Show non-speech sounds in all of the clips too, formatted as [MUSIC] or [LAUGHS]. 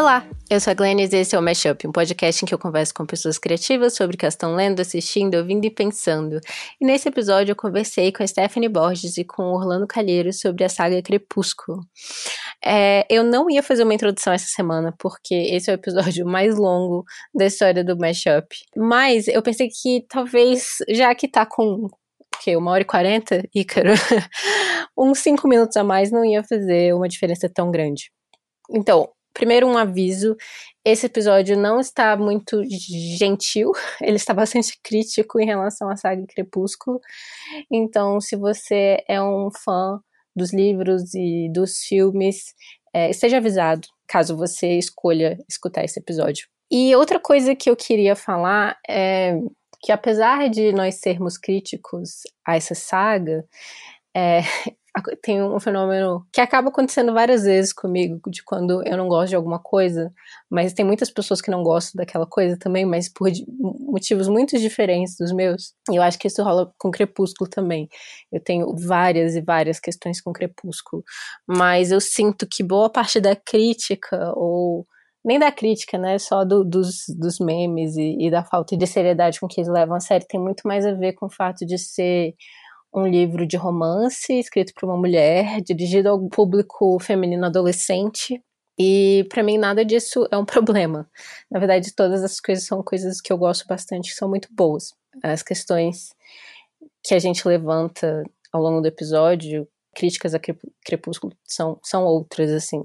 Olá, eu sou a Glennis e esse é o Mashup, um podcast em que eu converso com pessoas criativas sobre o que elas estão lendo, assistindo, ouvindo e pensando. E nesse episódio eu conversei com a Stephanie Borges e com o Orlando Calheiros sobre a saga Crepúsculo. É, eu não ia fazer uma introdução essa semana, porque esse é o episódio [LAUGHS] mais longo da história do Mashup. Mas eu pensei que talvez, já que tá com que uma hora e quarenta, Ícaro, [LAUGHS] uns cinco minutos a mais não ia fazer uma diferença tão grande. Então, primeiro um aviso: esse episódio não está muito gentil, [LAUGHS] ele está bastante crítico em relação à saga Crepúsculo. Então, se você é um fã dos livros e dos filmes, é, esteja avisado caso você escolha escutar esse episódio. E outra coisa que eu queria falar é que, apesar de nós sermos críticos a essa saga, é, tem um fenômeno que acaba acontecendo várias vezes comigo, de quando eu não gosto de alguma coisa, mas tem muitas pessoas que não gostam daquela coisa também, mas por motivos muito diferentes dos meus. E eu acho que isso rola com Crepúsculo também. Eu tenho várias e várias questões com Crepúsculo, mas eu sinto que boa parte da crítica, ou nem da crítica, né, só do, dos, dos memes e, e da falta de seriedade com que eles levam a série, tem muito mais a ver com o fato de ser um livro de romance escrito por uma mulher, dirigido ao público feminino adolescente. E para mim nada disso é um [LAUGHS] problema. Na verdade, todas as coisas são coisas que eu gosto bastante, que são muito boas. As questões que a gente levanta ao longo do episódio, críticas a Crepúsculo são, são outras, assim.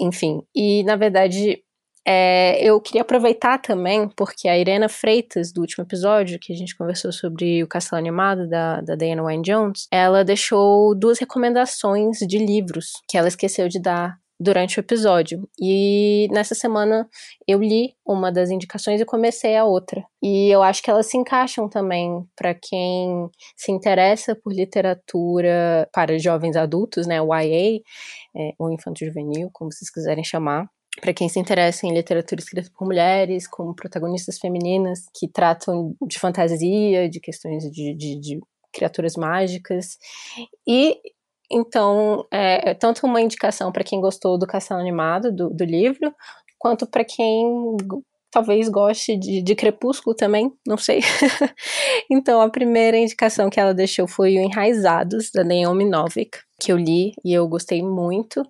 Enfim, e na verdade é, eu queria aproveitar também, porque a Irena Freitas, do último episódio, que a gente conversou sobre o Castelo Animado, da, da Diana Wynne Jones, ela deixou duas recomendações de livros que ela esqueceu de dar durante o episódio. E nessa semana eu li uma das indicações e comecei a outra. E eu acho que elas se encaixam também para quem se interessa por literatura para jovens adultos, né, YA, é, ou infanto juvenil, como vocês quiserem chamar para quem se interessa em literatura escrita por mulheres, como protagonistas femininas que tratam de fantasia, de questões de, de, de criaturas mágicas. E então, é, é tanto uma indicação para quem gostou do castelo animado do, do livro, quanto para quem talvez goste de, de, Crepúsculo também, não sei. [LAUGHS] então, a primeira indicação que ela deixou foi o Enraizados, da Naomi Novik, que eu li e eu gostei muito.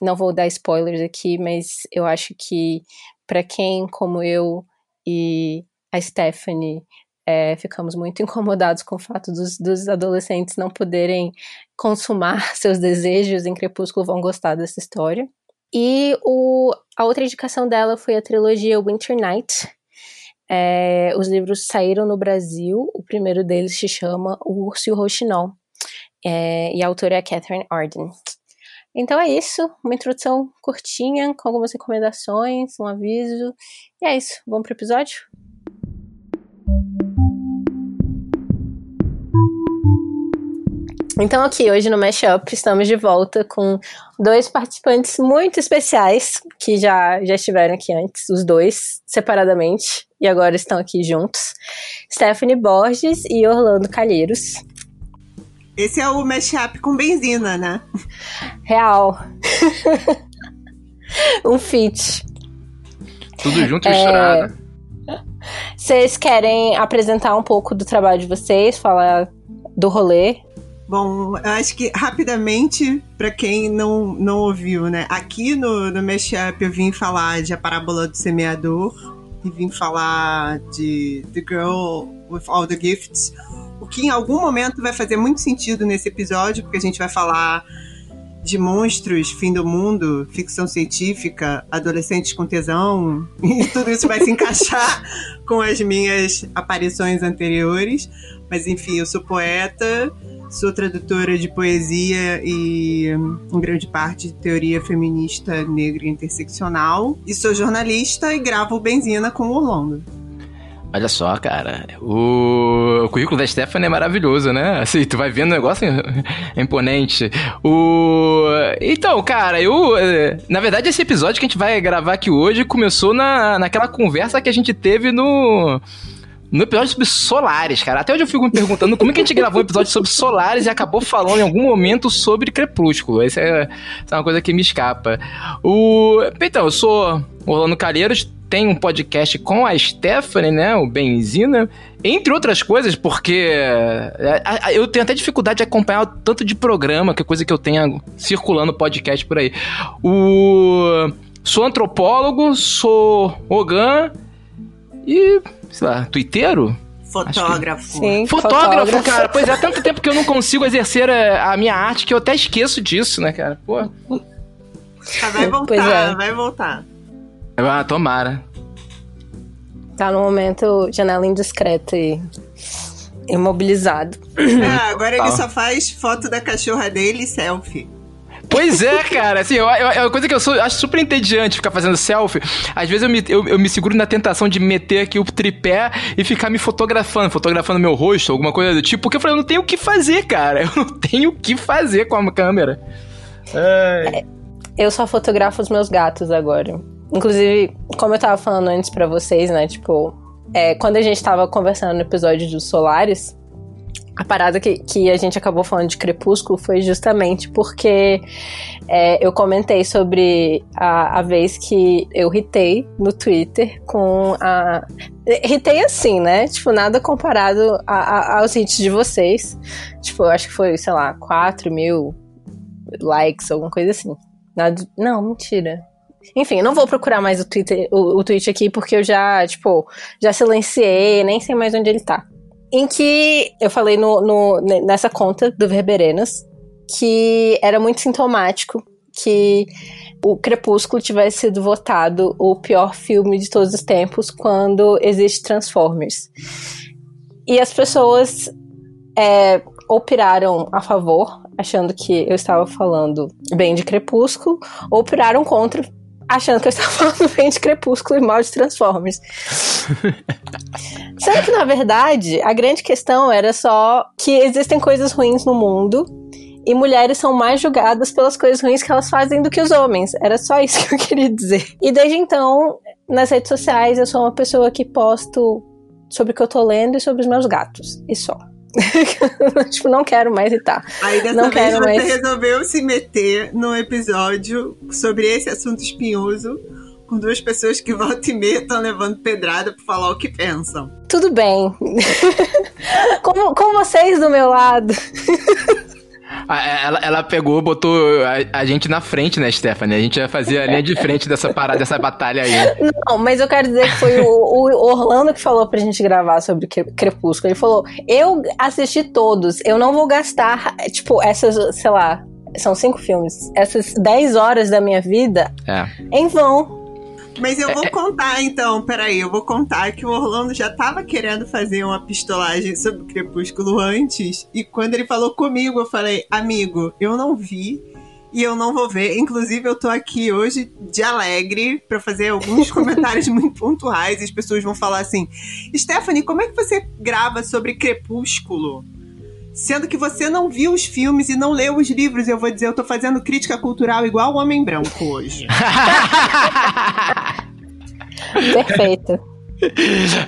Não vou dar spoilers aqui, mas eu acho que para quem, como eu e a Stephanie, é, ficamos muito [LAUGHS] incomodados com o fato dos, dos, adolescentes não poderem consumar [LAUGHS] seus desejos em Crepúsculo, vão gostar dessa história. E o, a outra indicação dela foi a trilogia Winter Night. É, os livros saíram no Brasil, o primeiro deles se chama O Urso e o Rouxinol, é, e a autora é Catherine Arden. Então é isso, uma introdução curtinha, com algumas recomendações, um aviso. E é isso, vamos pro episódio? Então aqui hoje no Mashup estamos de volta com dois participantes muito especiais que já, já estiveram aqui antes, os dois separadamente e agora estão aqui juntos. Stephanie Borges e Orlando Calheiros. Esse é o mashup com benzina, né? Real. [LAUGHS] um fit. Tudo junto e misturado. É... Vocês querem apresentar um pouco do trabalho de vocês, falar do rolê? Bom, eu acho que rapidamente, para quem não, não ouviu, né? Aqui no, no Mashup eu vim falar de A Parábola do Semeador e vim falar de The Girl with All the Gifts, o que em algum momento vai fazer muito sentido nesse episódio, porque a gente vai falar de monstros, fim do mundo, ficção científica, adolescentes com tesão, [LAUGHS] e tudo isso vai se encaixar [LAUGHS] com as minhas aparições anteriores. Mas enfim, eu sou poeta, sou tradutora de poesia e, em grande parte, de teoria feminista negra e interseccional, e sou jornalista e gravo Benzina com o Orlando. Olha só, cara. O... o, currículo da Stephanie é maravilhoso, né? Assim, tu vai vendo o negócio é [LAUGHS] imponente. O... Então, cara, eu. Eh, na verdade, esse episódio que a gente vai gravar aqui hoje começou na, naquela conversa que a gente teve no no episódio sobre Solares, cara. Até hoje eu fico me perguntando como é que a gente gravou um episódio sobre Solares e acabou falando em algum momento sobre Crepúsculo. Essa é, é uma coisa que me escapa. O... Então, eu sou Orlando Calheiros, tem um podcast com a Stephanie, né? O Benzina. Entre outras coisas, porque é, eu tenho até dificuldade de acompanhar o tanto de programa, que é coisa que eu tenha circulando podcast por aí. O... Sou antropólogo, sou Ogan e, sei lá, twitteiro? Fotógrafo. Sim, Fotógrafo, fotógrafo, cara. Pois é, há tanto tempo que eu não consigo exercer a, a minha arte que eu até esqueço disso, né, cara? Pô. Ah, vai voltar, é. vai voltar. Ah, tomara. Tá no momento janela indiscreta e imobilizado. É, agora ele só faz foto da cachorra dele e selfie. Pois é, cara, assim, eu, eu, é uma coisa que eu sou, acho super entediante ficar fazendo selfie. Às vezes eu me, eu, eu, me seguro na tentação de meter aqui o tripé e ficar me fotografando, fotografando meu rosto, alguma coisa do tipo, porque eu falei, eu não tenho o que fazer, cara. [LAUGHS] Eu não tenho o que fazer com a câmera. É, eu só fotografo os meus gatos agora. Inclusive, como eu tava falando antes para vocês, né? Tipo, é, quando a gente tava conversando no episódio dos Solares, a parada que, que a gente acabou falando de Crepúsculo foi justamente porque é, eu comentei sobre a, a vez que eu ritei no Twitter com a. Ritei assim, né? Tipo, nada comparado a, a, aos hits de vocês. Tipo, eu acho que foi, sei lá, 4 mil likes, alguma coisa assim. Nada, não, mentira. Enfim, não vou procurar mais o Twitter, o, o tweet aqui, porque eu já, tipo, já silenciei, nem sei mais onde ele tá. Em que eu falei no, no nessa conta do Verberenas que era muito sintomático que o Crepúsculo tivesse sido votado o pior filme de todos os tempos quando existe Transformers. E as pessoas é, ou piraram a favor, achando que eu estava falando bem de Crepúsculo, ou piraram contra, achando que eu estava [LAUGHS] falando bem de Crepúsculo e mal de Transformers. Sendo que, na verdade, a grande questão era só que existem coisas ruins no mundo e mulheres são mais julgadas pelas coisas ruins que elas fazem do que os homens. Era só isso [LAUGHS] que eu queria dizer. E desde então, nas redes sociais, eu sou uma pessoa que posto sobre o que eu tô lendo e sobre os meus gatos. E só. [LAUGHS] tipo, não quero mais irritar. Aí dessa não vez você mais... resolveu se meter num episódio sobre esse assunto espinhoso com duas pessoas que volta e meia estão levando pedrada pra falar o que pensam. Tudo bem. [LAUGHS] com, com vocês do meu lado. [LAUGHS] Ela, ela pegou, botou a, a, gente na frente, né, Stephanie? A gente ia fazer a linha de frente dessa parada, dessa batalha aí. Não, mas eu quero dizer que foi o, o Orlando que falou pra gente gravar sobre Crepúsculo. Ele falou: Eu assisti todos, eu não vou gastar, tipo, essas, sei lá, são cinco filmes, essas dez horas da minha vida é. em vão. Mas eu vou é, é. contar então, peraí, eu vou contar que o Orlando já tava querendo fazer uma pistolagem sobre o Crepúsculo antes, e quando ele falou comigo, eu falei, amigo, eu não vi e eu não vou ver. Inclusive, eu tô aqui hoje de alegre para fazer alguns [LAUGHS] comentários muito pontuais. As pessoas vão falar assim: Stephanie, como é que você grava sobre Crepúsculo? Sendo que você não viu os filmes e não leu os livros, eu vou dizer, eu tô fazendo crítica cultural igual o Homem Branco hoje. [LAUGHS] Perfeito.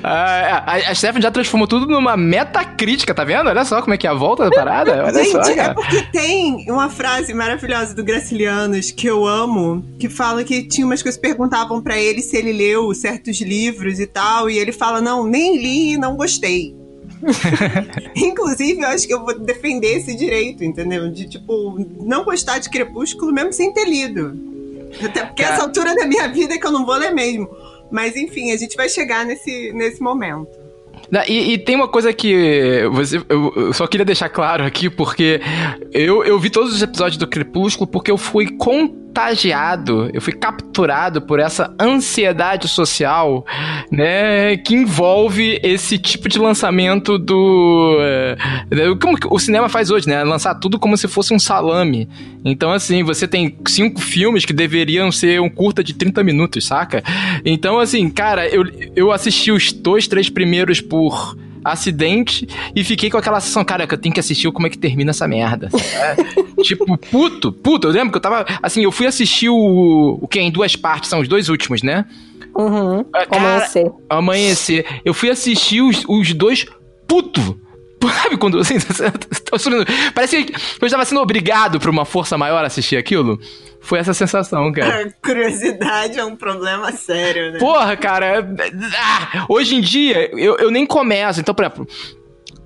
Ah, a, a Stephanie já transformou tudo numa metacrítica, tá vendo? Olha só como é que é a volta da parada. Olha Gente, só, é cara. é porque tem uma frase maravilhosa do Gracilianos que eu amo, que fala que tinha umas coisas que perguntavam para ele se ele leu certos livros e tal, e ele fala: Não, nem li e não gostei. [LAUGHS] Inclusive, eu acho que eu vou defender esse direito, entendeu? De, tipo, não gostar de Crepúsculo mesmo sem ter lido. Até porque Cara... essa altura da minha vida é que eu não vou ler mesmo. Mas enfim, a gente vai chegar nesse, nesse momento. E, e, tem uma coisa que você, eu, eu, só queria deixar claro aqui, porque eu, eu vi todos os episódios do Crepúsculo porque eu fui contagiado, eu fui capturado por essa ansiedade social, né, que envolve esse tipo de lançamento do. É, como o cinema faz hoje, né? Lançar tudo como se fosse um salame. Então, assim, você tem cinco filmes que deveriam ser um curta de 30 minutos, saca? Então, assim, cara, eu, eu assisti os dois, três primeiros por acidente e fiquei com aquela sensação, cara, que eu tenho que assistir como é que termina essa merda. É, tipo, puto, puto. Eu lembro que eu tava. Assim, eu fui assistir o. O que? Em duas partes, são os dois últimos, né? Uhum. Ah, cara, amanhecer. Amanhecer. Eu fui assistir os, os dois puto. [LAUGHS] Sabe quando assim, [LAUGHS] parece que eu estava sendo obrigado por uma força maior a assistir aquilo? Foi essa sensação, cara. A curiosidade é um problema sério, né? Porra, cara. Ah, hoje em dia, eu, eu nem começo. Então, por exemplo,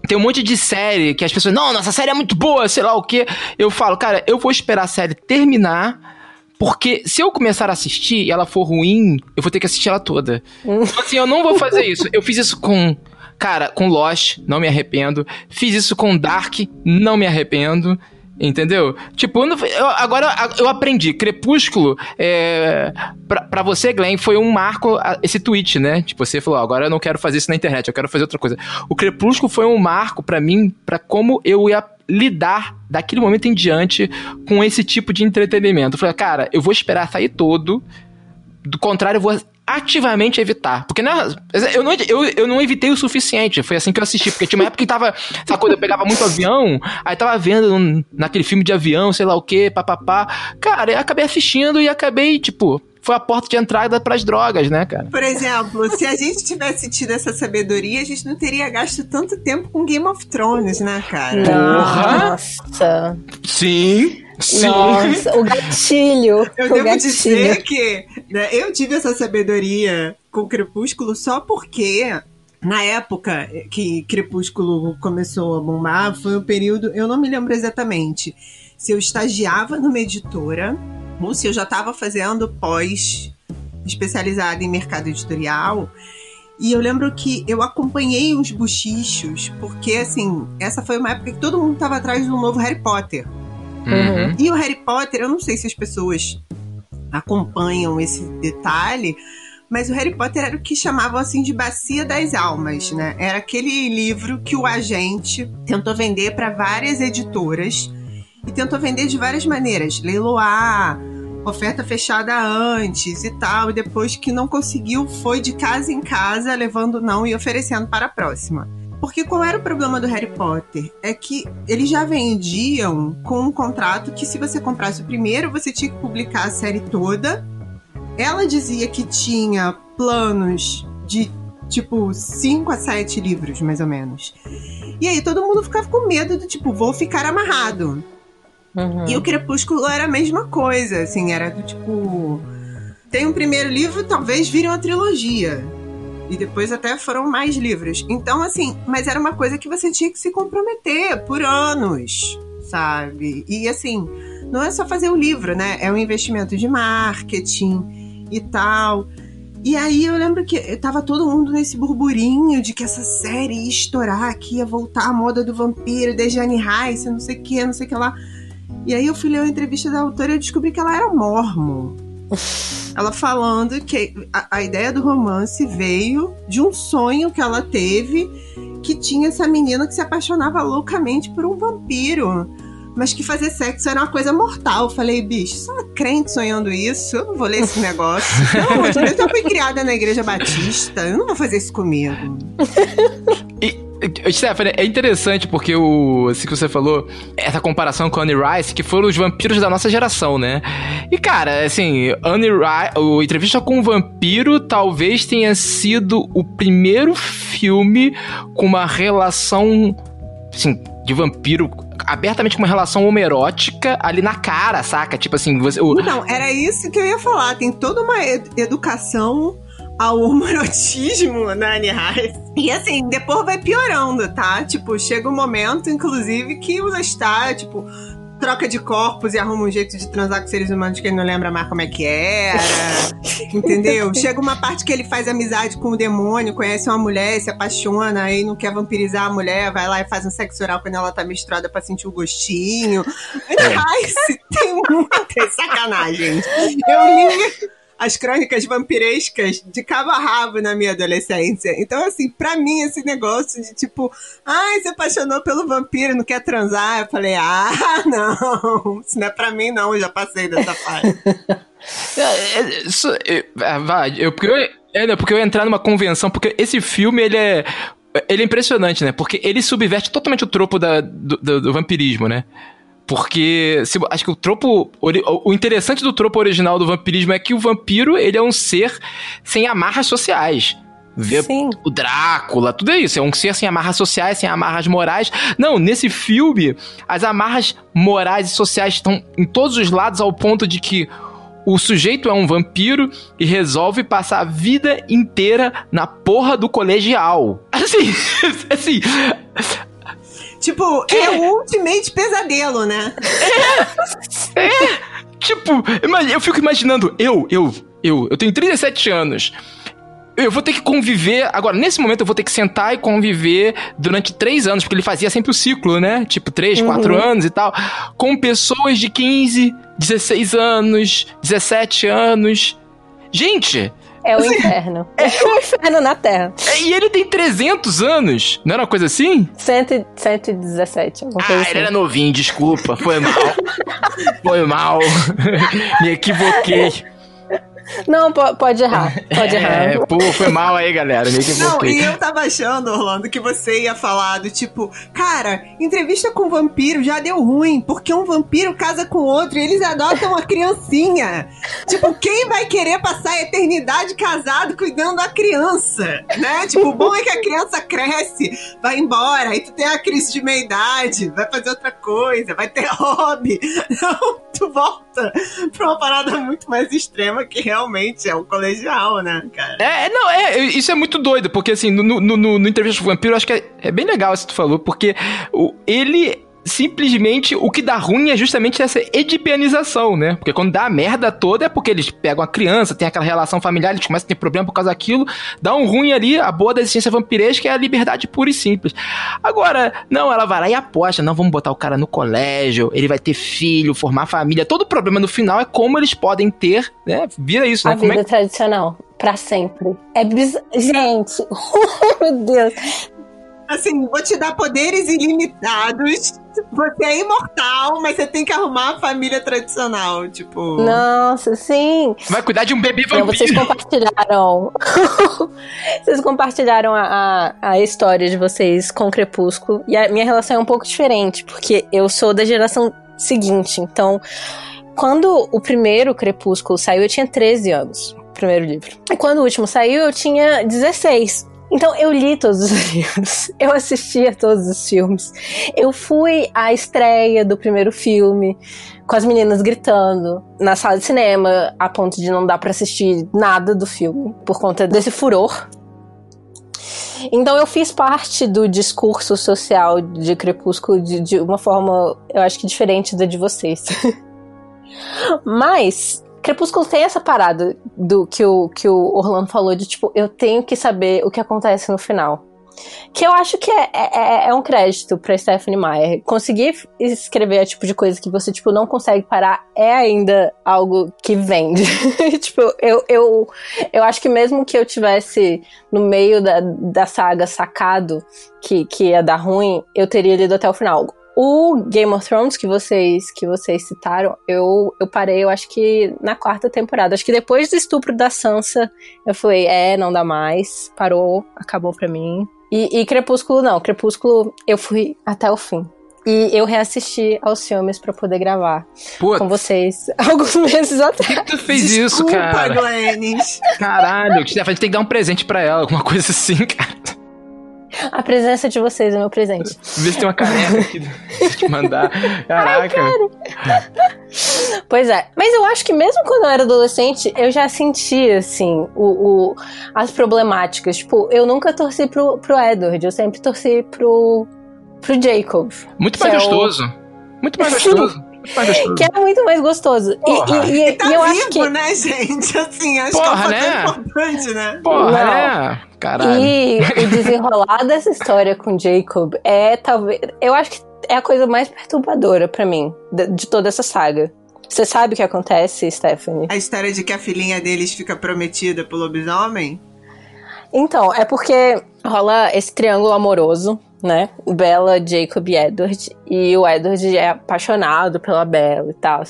tem um monte de série que as pessoas, não, nossa série é muito boa, sei lá o quê. Eu falo, cara, eu vou esperar a série terminar. Porque se eu começar a assistir e ela for ruim, eu vou ter que assistir ela toda. Então, assim, eu não vou fazer isso. Eu fiz isso com Cara, com Lost, não me arrependo. Fiz isso com Dark, não me arrependo. Entendeu? Tipo, eu, agora eu aprendi. Crepúsculo, é, pra, pra você, Glenn, foi um marco esse tweet, né? Tipo, você falou, agora eu não quero fazer isso na internet, eu quero fazer outra coisa. O Crepúsculo foi um marco para mim, para como eu ia lidar daquele momento em diante com esse tipo de entretenimento. Eu falei, cara, eu vou esperar sair todo. Do contrário, eu vou ativamente evitar. Porque não, eu, não, eu, eu não evitei o suficiente. Foi assim que eu assisti. Porque tinha uma época que tava. Essa coisa, eu pegava muito avião, aí tava vendo um, naquele filme de avião, sei lá o que, papapá. Cara, eu acabei assistindo e acabei, tipo. Foi a porta de entrada para as drogas, né, cara? Por exemplo, se a gente tivesse tido essa sabedoria, a gente não teria gasto tanto tempo com Game of Thrones, né, cara? Porra! Nossa! Sim! Sim. Nossa, o gatilho. [LAUGHS] Eu o devo gatilho. dizer que né, eu tive essa sabedoria com Crepúsculo só porque na época que Crepúsculo começou a bombar, foi um período, eu não me lembro exatamente se eu estagiava numa editora ou se eu já estava fazendo pós especializada em mercado editorial. E eu lembro que eu acompanhei uns buchichos, porque assim, essa foi uma época que todo mundo estava atrás do novo Harry Potter. Uhum. E o Harry Potter, eu não sei se as pessoas acompanham esse detalhe, mas o Harry Potter era o que chamavam assim de bacia das almas, né? Era aquele livro que o agente tentou vender para várias editoras e tentou vender de várias maneiras, leiloar, oferta fechada antes e tal, e depois que não conseguiu, foi de casa em casa levando não e oferecendo para a próxima. Porque qual era o problema do Harry Potter? É que eles já vendiam com um contrato que se você comprasse o primeiro, você tinha que publicar a série toda. Ela dizia que tinha planos de tipo 5 a 7 livros, mais ou menos. E aí todo mundo ficava com medo do tipo, vou ficar amarrado. Uhum. E o Crepúsculo era a mesma coisa, assim, era do tipo. Tem um primeiro livro, talvez vire uma trilogia. E depois até foram mais livros. Então, assim, mas era uma coisa que você tinha que se comprometer por anos, sabe? E assim, não é só fazer o livro, né? É um investimento de marketing e tal. E aí eu lembro que tava todo mundo nesse burburinho de que essa série ia estourar, que ia voltar a moda do vampiro, de Jane Rice, não sei o que, não sei o que lá. E aí eu fui ler uma entrevista da autora e eu descobri que ela era mormon. Ela falando que a, a, ideia do romance veio de um sonho que ela teve que tinha essa menina que se apaixonava loucamente por um vampiro. Mas que fazer sexo era uma coisa mortal. Eu falei, bicho, sou uma crente sonhando isso. Eu não vou ler esse [LAUGHS] negócio. Pelo amor de Deus, eu fui criada na igreja batista. Eu não vou fazer isso comigo. [LAUGHS] E, Stephanie, é interessante porque o assim que você falou, essa comparação com Annie Rice, que foram os vampiros da nossa geração, né? E cara, assim, Annie Rice, o Entrevista com um Vampiro talvez tenha sido o primeiro filme com uma relação assim, de vampiro abertamente com uma relação homerótica ali na cara, saca? Tipo assim, você. O... Não, era isso que eu ia falar. Tem toda uma ed educação ao homoerotismo [LAUGHS] na Anne Rice. E assim, depois vai piorando, tá? Tipo, chega um momento, inclusive, que o Lestat, tipo, troca de corpos e arruma um jeito de transar com seres humanos que ele não lembra mais como é que era. [LAUGHS] entendeu? Chega uma parte que ele faz amizade com o demônio, conhece uma mulher, se apaixona, aí não quer vampirizar a mulher, vai lá e faz um sexo oral quando ela tá misturada pra sentir o gostinho. Ai, tem muita sacanagem. Eu li as crônicas vampirescas de cabo a rabo na minha adolescência. Então, assim, pra mim, esse negócio de tipo, ai, se apaixonou pelo vampiro, não quer transar, eu falei, ah, [LAUGHS] não, isso não é pra mim, não, eu já passei dessa fase. [LAUGHS] é, isso, é, vai, eu, porque eu, é, porque eu ia entrar numa convenção, porque esse filme, ele é. Ele é impressionante, né? Porque ele subverte totalmente o tropo da, do, do, do vampirismo, né? Porque se, acho que o tropo. O interessante do tropo original do vampirismo é que o vampiro ele é um ser sem amarras sociais. Vê Sim. o Drácula, tudo é isso. É um ser sem amarras sociais, sem amarras morais. Não, nesse filme, as amarras morais e sociais estão em todos os lados, ao ponto de que o sujeito é um vampiro e resolve passar a vida inteira na porra do colegial. [LAUGHS] Assim, [LAUGHS] assim. Tipo, que? é o ultimate pesadelo, né? É, é. Tipo, eu fico imaginando, eu, eu, eu, eu tenho 37 anos eu vou ter que conviver. Agora, nesse momento, eu vou ter que sentar e conviver durante três anos, porque ele fazia sempre o ciclo, né? Tipo, três, uhum. quatro anos e tal. Com pessoas de 15, 16 anos, 17 anos. Gente! É o inferno. É, é [LAUGHS] o inferno na Terra. É, e ele tem 300 anos, não era uma coisa assim? 100, 117, alguma coisa ah, assim. ele era novinho, desculpa, foi mal. [LAUGHS] foi mal. [LAUGHS] Me equivoquei. Não, pode errar. Pode [LAUGHS] errar. É, pô, foi mal aí, galera. Meio que Não, e eu tava achando, Orlando, que você ia falar do tipo, cara, entrevista com vampiro já deu ruim, porque um vampiro casa com outro e eles adotam uma criancinha. tipo, quem vai querer passar a eternidade casado cuidando da criança? Né? Tipo, o bom é que a criança cresce, vai embora, aí tu tem a crise de meia-idade, vai fazer outra coisa, vai ter hobby. [LAUGHS] Não, tu volta pra uma parada muito mais extrema que realmente é o colegial, né, cara? É, não, é, isso é muito doido, porque assim, no, no, no, no Entrevista com o Vampiro, acho que é, é bem legal isso que tu falou, porque o, ele simplesmente o que dá ruim é justamente essa edipianização, né? Porque quando dá a merda toda é porque eles pegam a criança, tem aquela relação familiar, eles começam a ter problema por causa daquilo, dá um ruim ali, a boa da existência vampiresca é a liberdade pura e simples. Agora, não, ela vai lá e aposta, não, vamos botar o cara no colégio, ele vai ter filho, formar família, todo o problema no final é como eles podem ter, né? Vira isso, né? A vida é... tradicional. Pra sempre. É biz... [LAUGHS] Gente, oh, [LAUGHS] meu Deus assim, vou te dar poderes ilimitados. Você é imortal, mas você tem que arrumar a família tradicional, tipo. Nossa, sim. Vai cuidar de um bebê vampiro. Não, vocês compartilharam. [LAUGHS] vocês compartilharam a, a, a, história de vocês com o Crepúsculo. E a minha relação é um pouco diferente, porque eu sou da geração seguinte. Então, quando o primeiro Crepúsculo saiu, eu tinha 13 anos. Primeiro livro. E quando o último saiu, eu tinha 16. Então eu li todos os [LAUGHS] livros, eu assistia todos os filmes, eu fui à estreia do primeiro filme com as meninas gritando na sala de cinema, a ponto de não dar para assistir nada do filme por conta desse furor. Então eu fiz parte do discurso social de Crepúsculo de, de uma forma, eu acho que diferente da de vocês. [LAUGHS] Mas Crepúsculo tem essa parada do que o, que o Orlando falou de tipo, eu tenho que saber o que acontece no final. Que eu acho que é, é, é, é um crédito pra Stephanie Meyer. Conseguir escrever a tipo de coisa que você, tipo, não consegue parar é ainda algo que vende. [LAUGHS] tipo, eu, eu, eu acho que mesmo que eu tivesse no meio da, da saga sacado que, que ia dar ruim, eu teria lido até o final. O Game of Thrones que vocês que vocês citaram, eu, eu parei, eu acho que na quarta temporada. Acho que depois do estupro da Sansa, eu falei, é, não dá mais, parou, acabou pra mim. E, e Crepúsculo não, Crepúsculo eu fui até o fim. E eu reassisti aos filmes para poder gravar Putz. com vocês [LAUGHS] alguns meses atrás. Por que, tu fez Desculpa, isso, cara? Glennis. Caralho, a gente tem que dar um presente para ela, alguma coisa assim, cara. A presença de vocês é meu presente. Vê se tem uma caneca aqui [LAUGHS] te mandar. Caraca. Ai, pois é. Mas eu acho que mesmo quando eu era adolescente, eu já sentia, assim, o, o as problemáticas. Tipo, eu nunca torci pro, pro Edward, eu sempre torci pro, pro Jacob. Muito mais gostoso. É o... Muito mais [LAUGHS] gostoso. Que é muito mais gostoso. Porra. E, e, e, tá e eu vivo, acho que. né, gente? Assim, acho Porra, que é um né? importante, né? Porra, Não. né? Caralho. E o desenrolar dessa história com Jacob é talvez. Eu acho que é a coisa mais perturbadora para mim, de, de toda essa saga. Você sabe o que acontece, Stephanie? A história de que a filhinha deles fica prometida pro lobisomem? Então, é porque rola esse triângulo amoroso né? Bella, Jacob e Edward. E o Edward é apaixonado pela Bella e tal.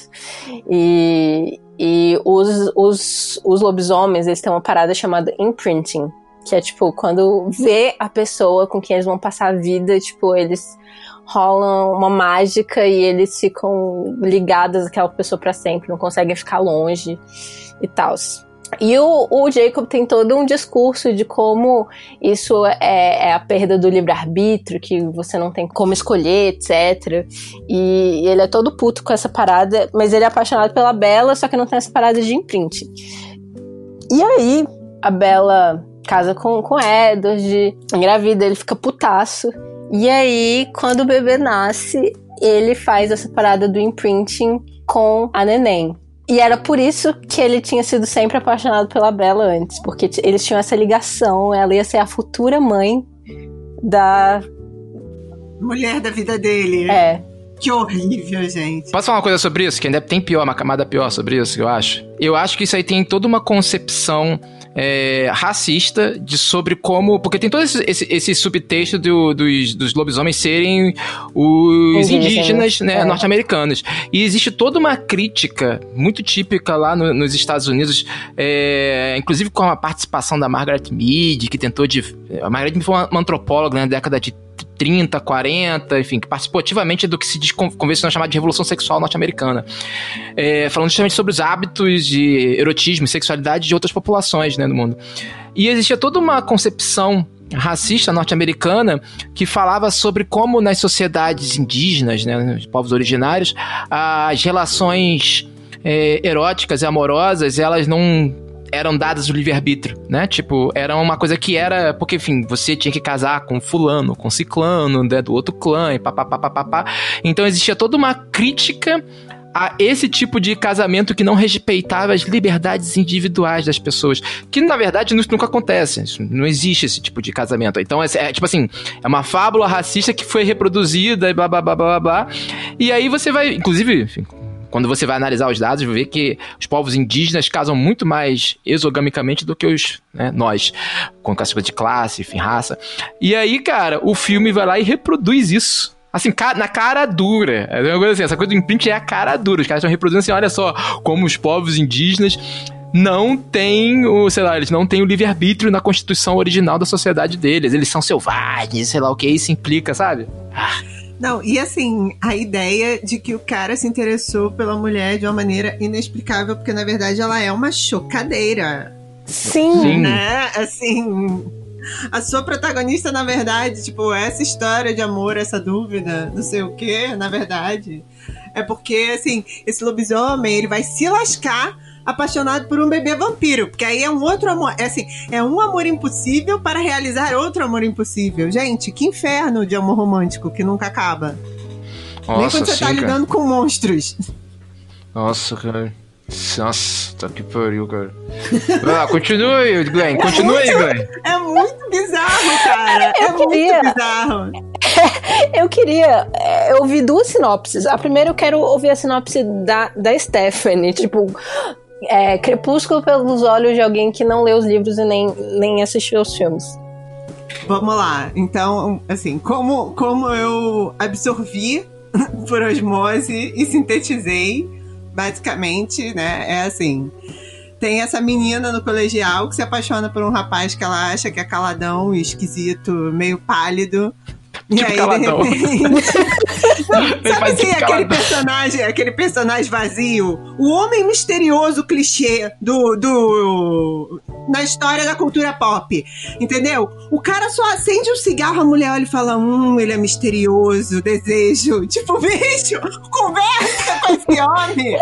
E, e os, os, os lobisomens, eles têm uma parada chamada imprinting. Que é tipo, quando vê a pessoa com quem eles vão passar a vida, tipo, eles rolam uma mágica e eles ficam ligados àquela pessoa para sempre, não conseguem ficar longe e tal. E o, o, Jacob tem todo um discurso de como isso é, é a perda do livre-arbítrio, que você não tem como escolher, etc. E, ele é todo puto com essa parada, mas ele é apaixonado pela Bella, só que não tem essa parada de imprint. E aí, a Bella casa com, com Edward, engravida, ele fica putaço. E aí, quando o bebê nasce, ele faz essa parada do imprinting com a neném. E era por isso que ele tinha sido sempre apaixonado pela Bella antes, porque eles tinham essa ligação, ela ia ser a futura mãe da mulher da vida dele. É. Que horrível, gente. Posso falar uma coisa sobre isso? Que ainda tem pior, uma camada pior sobre isso, eu acho. Eu acho que isso aí tem toda uma concepção é, racista de sobre como. Porque tem todo esse, esse, esse subtexto do, dos, dos lobisomens serem os indígenas né, é. norte-americanos. E existe toda uma crítica muito típica lá no, nos Estados Unidos, é, inclusive com a participação da Margaret Mead, que tentou de. A Margaret Mead foi uma, uma antropóloga na década de 30, 40, enfim, que participou ativamente do que se diz convencional chamado de revolução sexual norte-americana. É, falando justamente sobre os hábitos de erotismo e sexualidade de outras populações né, no mundo. E existia toda uma concepção racista norte-americana que falava sobre como nas sociedades indígenas, né, nos povos originários, as relações é, eróticas e amorosas elas não eram dadas do livre-arbítrio, né? Tipo, era uma coisa que era. Porque, enfim, você tinha que casar com fulano, com ciclano, né, do outro clã e papapá. Então existia toda uma crítica a esse tipo de casamento que não respeitava as liberdades individuais das pessoas. Que na verdade isso nunca acontece. Não existe esse tipo de casamento. Então é, é, tipo assim, é uma fábula racista que foi reproduzida e blá blá blá blá blá. E aí você vai, inclusive, enfim, quando você vai analisar os dados, ver que os povos indígenas casam muito mais exogamicamente do que os, né, nós, com a de classe, enfim, raça. E aí, cara, o filme vai lá e reproduz isso. Assim, na cara dura. É uma coisa assim, essa coisa do imprint é a cara dura. Os caras estão reproduzindo assim, olha só, como os povos indígenas não têm o, sei lá, eles não têm o livre-arbítrio na constituição original da sociedade deles. Eles são selvagens, sei lá o que isso implica, sabe? Ah. Não, e assim, a ideia de que o cara se interessou pela mulher de uma maneira inexplicável, porque na verdade ela é uma chocadeira. Sim. Sim. Né? Assim. A sua protagonista, na verdade, tipo, essa história de amor, essa dúvida, não sei o que, na verdade, é porque, assim, esse lobisomem, ele vai se lascar apaixonado por um bebê vampiro, porque aí é um outro amor, é assim, é um amor impossível para realizar outro amor impossível. Gente, que inferno de amor romântico que nunca acaba. Nossa, Nem quando você sim, tá lidando com monstros. Nossa, cara. Nossa, tá que pariu, cara. Ah, continua aí, Glenn. É continua muito, aí, Glenn. É muito bizarro, cara. Eu é queria, muito bizarro. [LAUGHS] Eu queria. É, eu ouvi duas sinopses. A primeira eu quero ouvir a sinopse da, da Stephanie. Tipo, é, Crepúsculo pelos olhos de alguém que não lê os livros e nem, nem assistiu aos filmes. Vamos lá. Então, assim, como, como eu absorvi [LAUGHS] por osmose e sintetizei, basicamente, né? É assim. Tem essa menina no colegial que se apaixona por um rapaz que ela acha que é caladão, esquisito, meio pálido. Tipo e aí, caladão. [LAUGHS] de repente. Sabe assim, tipo aquele personagem, aquele personagem vazio? O homem misterioso clichê do, do. na história da cultura pop. Entendeu? O cara só acende um cigarro, a mulher olha e fala: Hum, ele é misterioso, desejo. [LAUGHS] Tipo, bicho, conversa com esse homem.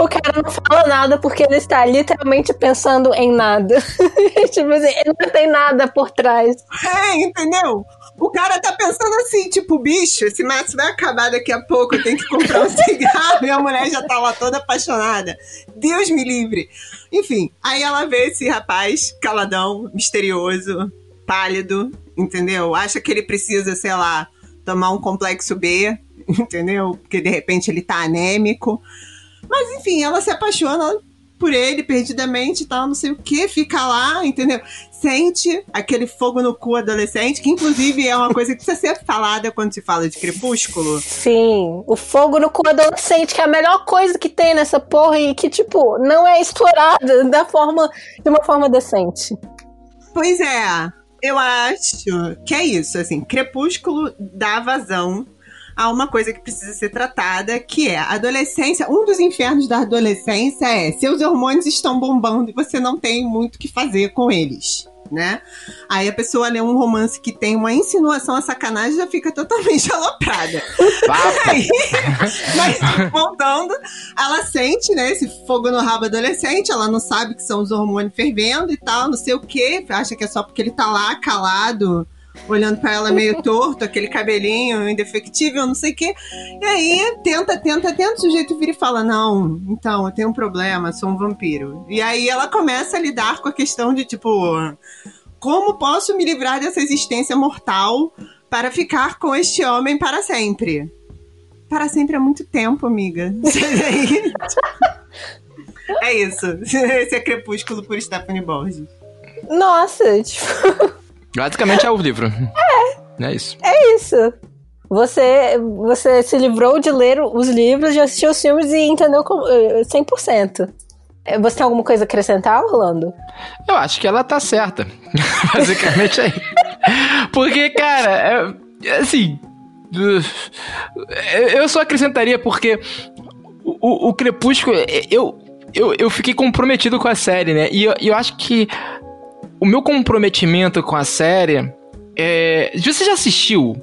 O cara não fala nada porque ele está literalmente pensando em nada. [LAUGHS] tipo assim, ele não tem nada por trás. É, entendeu? O cara tá pensando assim, tipo, bicho, esse maço vai acabar daqui a pouco, eu tenho que comprar um [LAUGHS] cigarro e a mulher já tá lá toda apaixonada. Deus me livre. Enfim, aí ela vê esse rapaz caladão, misterioso, pálido, entendeu? Acha que ele precisa, sei lá, tomar um complexo B, [LAUGHS] entendeu? Porque de repente ele tá anêmico. Mas enfim, ela se apaixona por ele perdidamente e tal, não sei o que, fica lá, entendeu? Sente aquele fogo no cu adolescente, que inclusive é uma coisa que precisa ser falada quando se fala de crepúsculo. Sim, o fogo no cu adolescente, que é a melhor coisa que tem nessa porra e que, tipo, não é explorada da forma, de uma forma decente. Pois é, eu acho que é isso, assim, Crepúsculo dá vazão a uma coisa que precisa ser tratada, que é a adolescência. Um dos infernos da adolescência é seus hormônios estão bombando e você não tem muito o que fazer com eles. Né? Aí a pessoa lê um romance que tem uma insinuação a sacanagem já fica totalmente [LAUGHS] aloprada. Aí, mas voltando, ela sente, né, esse fogo no rabo adolescente, ela não sabe que são os hormônios fervendo e tal, não sei o que, acha que é só porque ele tá lá calado, olhando para ela meio torto, aquele cabelinho indefectível, não sei o quê. E aí, tenta, tenta, tenta, o sujeito vira e fala: Não, então, eu tenho um problema, sou um vampiro. E aí ela começa a lidar com a questão de tipo: Como posso me livrar dessa existência mortal para ficar com este homem para sempre? Para sempre é muito tempo, amiga. [LAUGHS] é isso. [LAUGHS] Esse é Crepúsculo por Stephanie Borges. Nossa, tipo. Basicamente é o livro. É. É isso. É isso. Você, você se livrou de ler os livros, de assistir os filmes e entendeu 100%. Eh, você tem alguma coisa a acrescentar, Orlando? Eu acho que ela tá certa. [LAUGHS] Basicamente é isso. Porque, cara, é, é assim. Eu só acrescentaria porque o, o Crepúsculo, eu, eu, eu fiquei comprometido com a série, né? E eu, eu acho que o meu comprometimento com a série é. Você já assistiu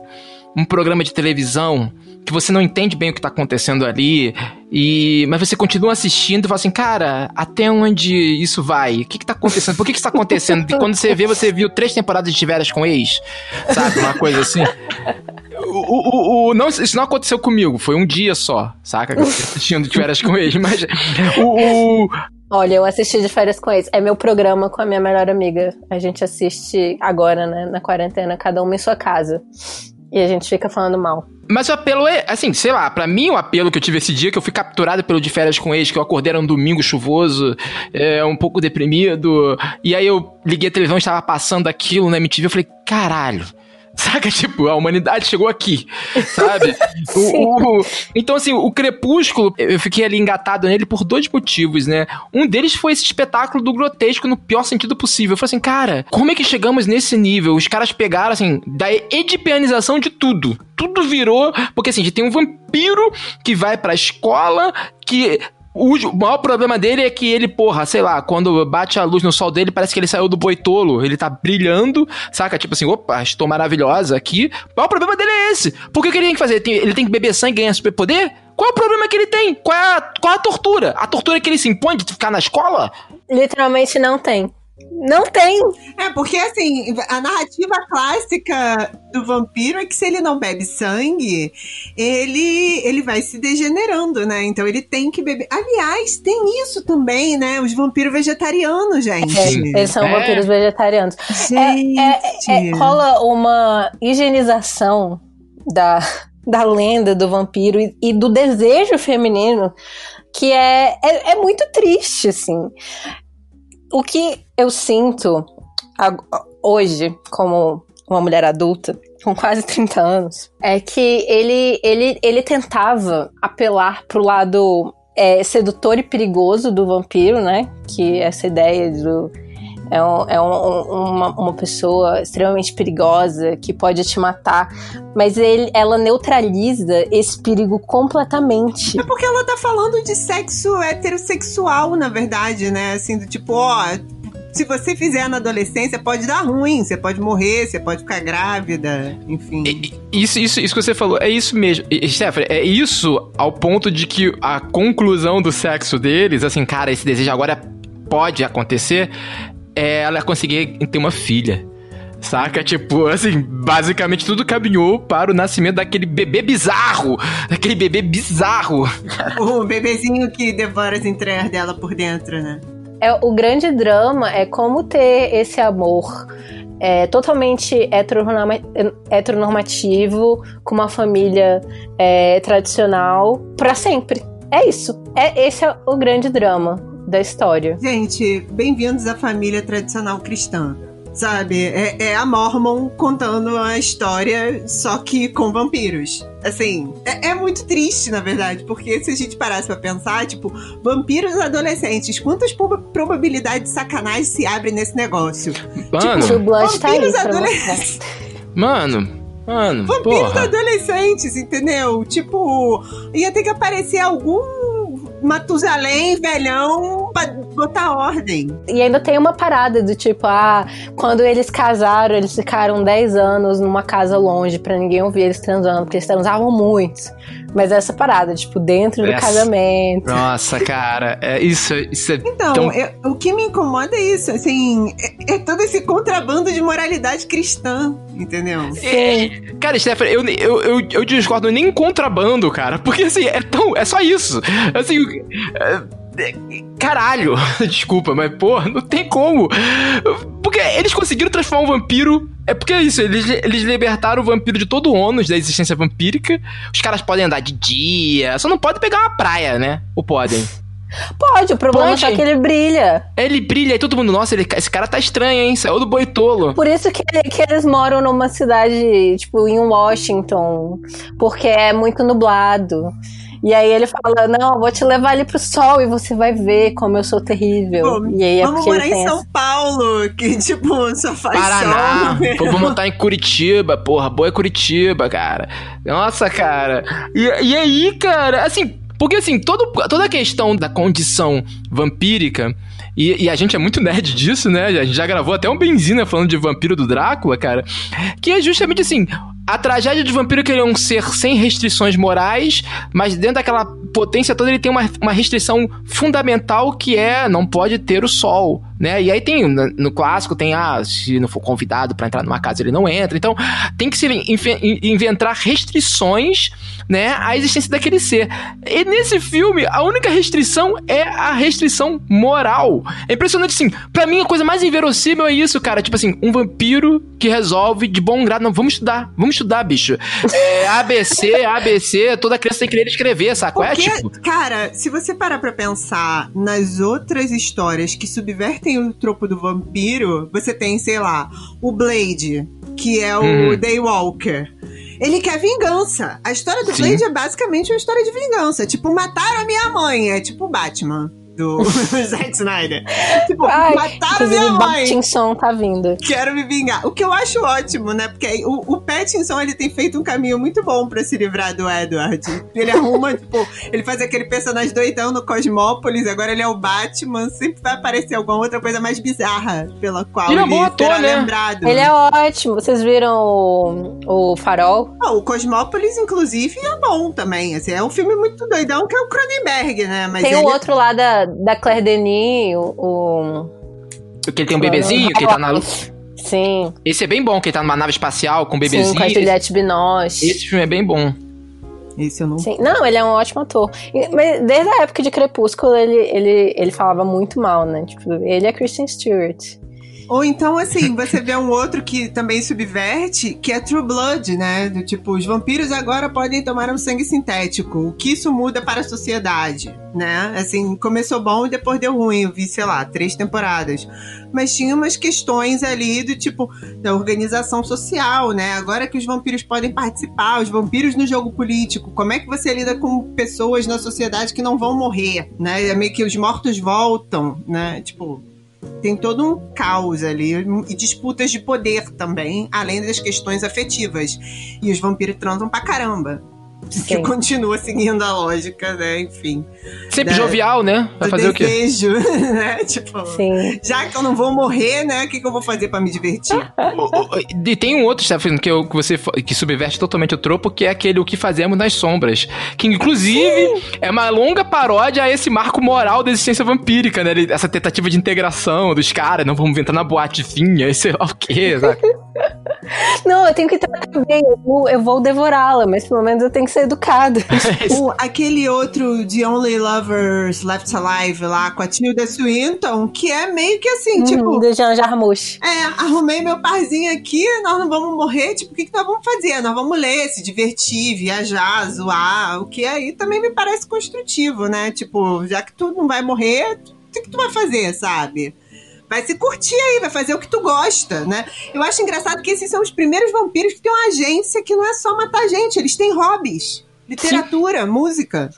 um programa de televisão que você não entende bem o que tá acontecendo ali, e mas você continua assistindo e fala assim, cara, até onde isso vai? O que que tá acontecendo? Por que que isso tá acontecendo? E quando você vê, você viu três temporadas de Veras com ex, sabe? Uma coisa assim. O, o, o, não, isso não aconteceu comigo, foi um dia só, saca? Eu assistindo de Veras com ex, mas o, o Olha, eu assisti de férias com eles. É meu programa com a minha melhor amiga. A gente assiste agora, né, na quarentena, cada uma em sua casa. E a gente fica falando mal. Mas o apelo é, assim, sei lá, para mim o apelo que eu tive esse dia, que eu fui capturado pelo de férias com eles, que eu acordei era um domingo chuvoso, é, um pouco deprimido, e aí eu liguei a televisão e estava passando aquilo na MTV, eu falei, caralho, Saca? [LAUGHS] Tipo, a humanidade chegou aqui, sabe? [LAUGHS] o, o, então, assim, o Crepúsculo, eu fiquei ali engatado nele por dois motivos, né? Um deles foi esse espetáculo do grotesco no pior sentido possível. Eu falei assim, cara, como é que chegamos nesse nível? Os caras pegaram, assim, da edipianização de tudo. Tudo virou. Porque, assim, a gente tem um vampiro que vai pra escola, que o maior problema dele é que ele, porra, sei lá, quando bate a luz no sol dele, parece que ele saiu do boitolo. Ele tá brilhando, saca? Tipo assim, opa, estou maravilhosa aqui. O maior problema dele é esse. Por que, que ele tem que fazer? Ele tem que beber sangue e ganhar superpoder? Qual é o problema que ele tem? Qual é, a, qual é a tortura? A tortura que ele se impõe de ficar na escola? Literalmente não tem. Não tem. É, porque assim, a narrativa clássica do vampiro é que se ele não bebe sangue, ele, ele vai se degenerando, né? Então ele tem que beber. Aliás, tem isso também, né? Os vampiros vegetarianos, gente. É, eles são é. vampiros vegetarianos. Gente. É, é, é, rola uma higienização da, da lenda do vampiro e, e do desejo feminino que é, é, é, muito triste, assim. O que eu sinto hoje, como uma mulher adulta, com quase 30 anos, é que ele, ele, ele tentava apelar pro lado é, sedutor e perigoso do vampiro, né? Que essa ideia do é, um, é um, uma, uma pessoa extremamente perigosa que pode te matar, mas ele, ela neutraliza esse perigo completamente. É porque ela tá falando de sexo heterossexual, na verdade, né? Assim, do tipo, ó, se você fizer na adolescência, pode dar ruim, você pode morrer, você pode ficar grávida, enfim. Isso, isso, isso que você falou, é isso mesmo. Stephanie, é isso ao ponto de que a conclusão do sexo deles, assim, cara, esse desejo agora pode acontecer, é ela conseguir ter uma filha. Saca? Tipo, assim, basicamente tudo caminhou para o nascimento daquele bebê bizarro. Daquele bebê bizarro. [LAUGHS] O bebezinho que devora as entranhas dela por dentro, né? É, o grande drama é como ter esse amor é, totalmente heteronormativo, com uma família é, tradicional, para sempre. É isso. É, esse é o grande drama da história. Gente, bem-vindos à família tradicional cristã. sabe? É, é, a Mormon contando a história, só que com vampiros. Assim, é, é, muito triste, na verdade, porque se a gente parasse pra pensar, tipo, vampiros adolescentes, quantas probabilidades de sacanagem se abre nesse negócio? Mano, tipo, vampiros tá adolescentes. Mano, Mano, Vampiros porra. adolescentes, entendeu? Tipo, ia ter que aparecer algum Matusalém, velhão, botar ordem. E ainda tem uma parada do tipo, ah, quando eles casaram, eles ficaram 10 anos numa casa longe para ninguém ouvir eles transando, porque eles transavam muito. Mas essa parada, tipo, dentro do casamento. Nossa, cara, é, isso, isso é. Então, tão... eu, o que me incomoda é isso, assim, é, é, todo esse contrabando de moralidade cristã, entendeu? É, cara, Stephanie, eu, eu, eu, eu discordo nem em contrabando, cara, porque assim, é tão. É só isso. Assim, é, Caralho, [LAUGHS] desculpa, mas pô, não tem como. Porque eles conseguiram transformar um vampiro. É porque é isso, eles, eles libertaram o vampiro de todo o ônus da existência vampírica. Os caras podem andar de dia, só não pode pegar uma praia, né? Ou podem? Pode, o problema Pode. é que ele brilha. Ele brilha e todo mundo, nossa, ele, esse cara tá estranho, hein? Saiu do boitolo. Por isso que, que eles moram numa cidade, tipo, em Washington. Porque é muito nublado. E aí ele fala: Não, vou te levar ali pro sol e você vai ver como eu sou terrível. Pô, e aí é vamos morar em São essa... Paulo, que tipo, só faz Paraná. sol. Pô, vamos montar em Curitiba, porra. Boa é Curitiba, cara. Nossa, cara. E, e aí, cara, assim, porque assim, todo, toda a questão da condição vampírica. E, e, a gente é muito nerd disso, né? A gente já gravou até um benzina falando de vampiro do Drácula, cara. Que é justamente assim: a tragédia de vampiro que ele é um ser sem restrições morais, mas dentro daquela potência toda ele tem uma, uma restrição fundamental que é não pode ter o sol, né? E aí tem no clássico tem ah, se não for convidado para entrar numa casa ele não entra. Então tem que se inventar restrições, né, à existência daquele ser. E nesse filme a única restrição é a restrição moral. É impressionante assim. Para mim a coisa mais inverossímil é isso, cara. Tipo assim, um vampiro que resolve de bom grado, não, vamos estudar, vamos estudar, bicho. É, ABC, ABC, toda criança tem que ler e escrever, saco? É, tipo... Cara, se você parar pra pensar nas outras histórias que subvertem o tropo do vampiro, você tem, sei lá, o Blade, que é o uhum. Daywalker. Ele quer vingança. A história do Sim. Blade é basicamente uma história de vingança. Tipo, mataram a minha mãe. É tipo Batman do [LAUGHS] Zack Snyder. Tipo, Ai, mataram minha mãe. Pattinson tá vindo. Quero me vingar. O que eu acho ótimo, né? Porque o, o Pattinson, ele tem feito um caminho muito bom pra se livrar do Edward. Ele arruma, [LAUGHS] tipo, ele faz aquele personagem doidão no Cosmópolis, agora ele é o Batman, sempre vai aparecer alguma outra coisa mais bizarra pela qual ele, é bom ator, né? lembrado. Ele é ótimo. Vocês viram o, o Farol? Oh, o Cosmópolis, inclusive, é bom também. Assim, é um filme muito doidão que é o Cronenberg, né? Mas tem o ele... outro lá da, da Claire Denis, o. o... Que ele tem um bebezinho, que ele tá na. Sim. Esse é bem bom, que ele tá numa nave espacial com um bebezinho. Sim, com a Juliette Binoche. Esse filme é bem bom. Esse eu não. Sim. Não, ele é um ótimo ator. Mas desde a época de Crepúsculo, ele, ele, ele falava muito mal, né? Tipo, ele é Kristen Stewart. Ou então, assim, você vê um outro que também subverte, que é True Blood, né? Do tipo, os vampiros agora podem tomar um sangue sintético. O que isso muda para a sociedade, né? Assim, começou bom e depois deu ruim. Eu vi, sei lá, três temporadas. Mas tinha umas questões ali do tipo, da organização social, né? Agora que os vampiros podem participar, os vampiros no jogo político, como é que você lida com pessoas na sociedade que não vão morrer, né? É meio que os mortos voltam, né? Tipo, tem todo um caos ali e disputas de poder também, além das questões afetivas. E os vampiros transam pra caramba. [LAUGHS] Sim. Que continua seguindo a lógica, né? Enfim. Sempre da, jovial, né? Vai fazer desejo, o quê? [LAUGHS] né? Tipo, Sim. já que eu não vou morrer, né? O que, que eu vou fazer para me divertir? [LAUGHS] e tem um outro, Stefan, que, eu, que você que subverte totalmente o tropo, que é aquele O que Fazemos nas Sombras. Que, inclusive, Sim. é uma longa paródia a esse marco moral da existência vampírica, né? Essa tentativa de integração dos caras. Não vamos entrar na boatezinha, esse é o quê, sabe? Não, eu tenho que tratar bem, eu vou, devorá-la, mas pelo menos eu tenho que ser educado. [LAUGHS] o, aquele outro The Only Lovers Left Alive lá com a Tilda Swinton, que é meio que assim, hum, tipo. Do Jean Jarmusch. É, arrumei meu parzinho aqui, nós não vamos morrer, tipo, o que, que nós vamos fazer? Nós vamos ler, se divertir, viajar, zoar, o que aí também me parece construtivo, né? Tipo, já que tu não vai morrer, o que, que tu vai fazer, sabe? Vai se curtir aí, vai fazer o que tu gosta, né? Eu acho engraçado que esses são os primeiros vampiros que têm uma agência que não é só matar gente, eles têm hobbies. Literatura, Sim. música.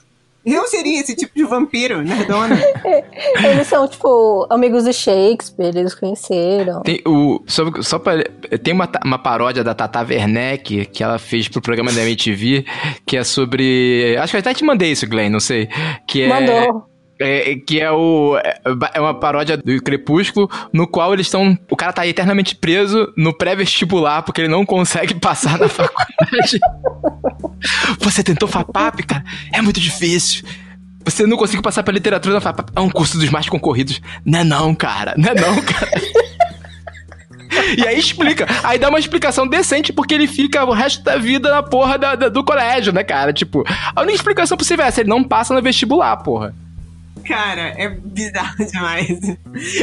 Eu seria esse tipo de vampiro, né, dona? [LAUGHS] eles são, tipo, amigos de Shakespeare, eles conheceram. Tem, o, só, só pra, tem uma, uma paródia da Tata Werneck que ela fez pro programa da MTV, que é sobre. Acho que eu até te mandei isso, Glenn, não sei. Que é, Mandou. É, que é o é uma paródia do Crepúsculo, no qual eles estão. O cara tá eternamente preso no pré-vestibular porque ele não consegue [LAUGHS] passar na faculdade. Você tentou FAPAP, cara? É muito difícil. Você não conseguiu passar pra literatura na FAPAP. É um curso dos mais concorridos. Não é não, cara. Não é não, [LAUGHS] cara. E aí explica. Aí dá uma explicação decente porque ele fica o resto da vida na porra da, da, do colégio, né, cara? Tipo, a única explicação possível é essa, ele não passa no vestibular, porra. Cara, é bizarro [LAUGHS] demais.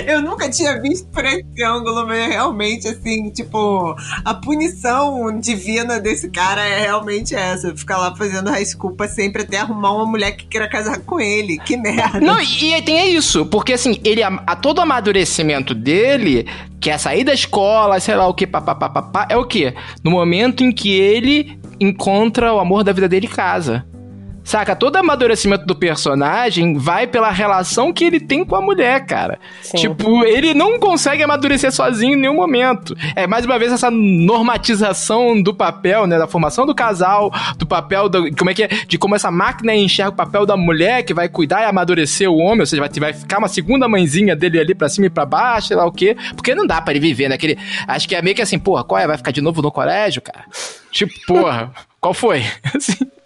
Eu nunca tinha visto por esse ângulo, mas realmente, assim, tipo, a punição divina desse cara é realmente essa. Ficar lá fazendo school pra sempre até arrumar uma mulher que queira casar com ele. Que merda. Não, e, e tem isso, porque assim, ele, a, a todo amadurecimento dele, que é sair da escola, sei lá o que, papapá, é o que? No momento em que ele encontra o amor da vida dele e casa. Saca? Todo amadurecimento do personagem vai pela relação que ele tem com a mulher, cara. Sim. Tipo, ele não consegue amadurecer sozinho em nenhum momento. É mais uma vez essa normatização do papel, né? Da formação do casal, do papel do, como é que é, de como essa máquina enxerga o papel da mulher que vai cuidar e amadurecer o homem, ou seja, vai, vai ficar uma segunda mãezinha dele ali pra cima e pra baixo, sei lá o quê. Porque não dá para ele viver naquele. Né? Acho que é meio que assim, porra, qual é? Vai ficar de novo no colégio, cara? Tipo, porra, qual foi? [LAUGHS] assim.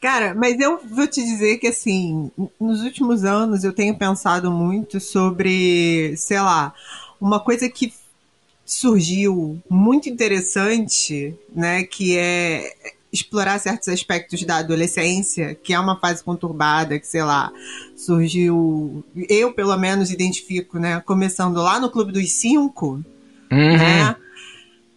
Cara, mas eu vou te dizer que, assim, nos últimos anos eu tenho pensado muito sobre, sei lá, uma coisa que surgiu muito interessante, né, que é explorar certos aspectos da adolescência, que é uma fase conturbada, que, sei lá, surgiu, eu pelo menos identifico, né, começando lá no Clube dos Cinco, uhum. né,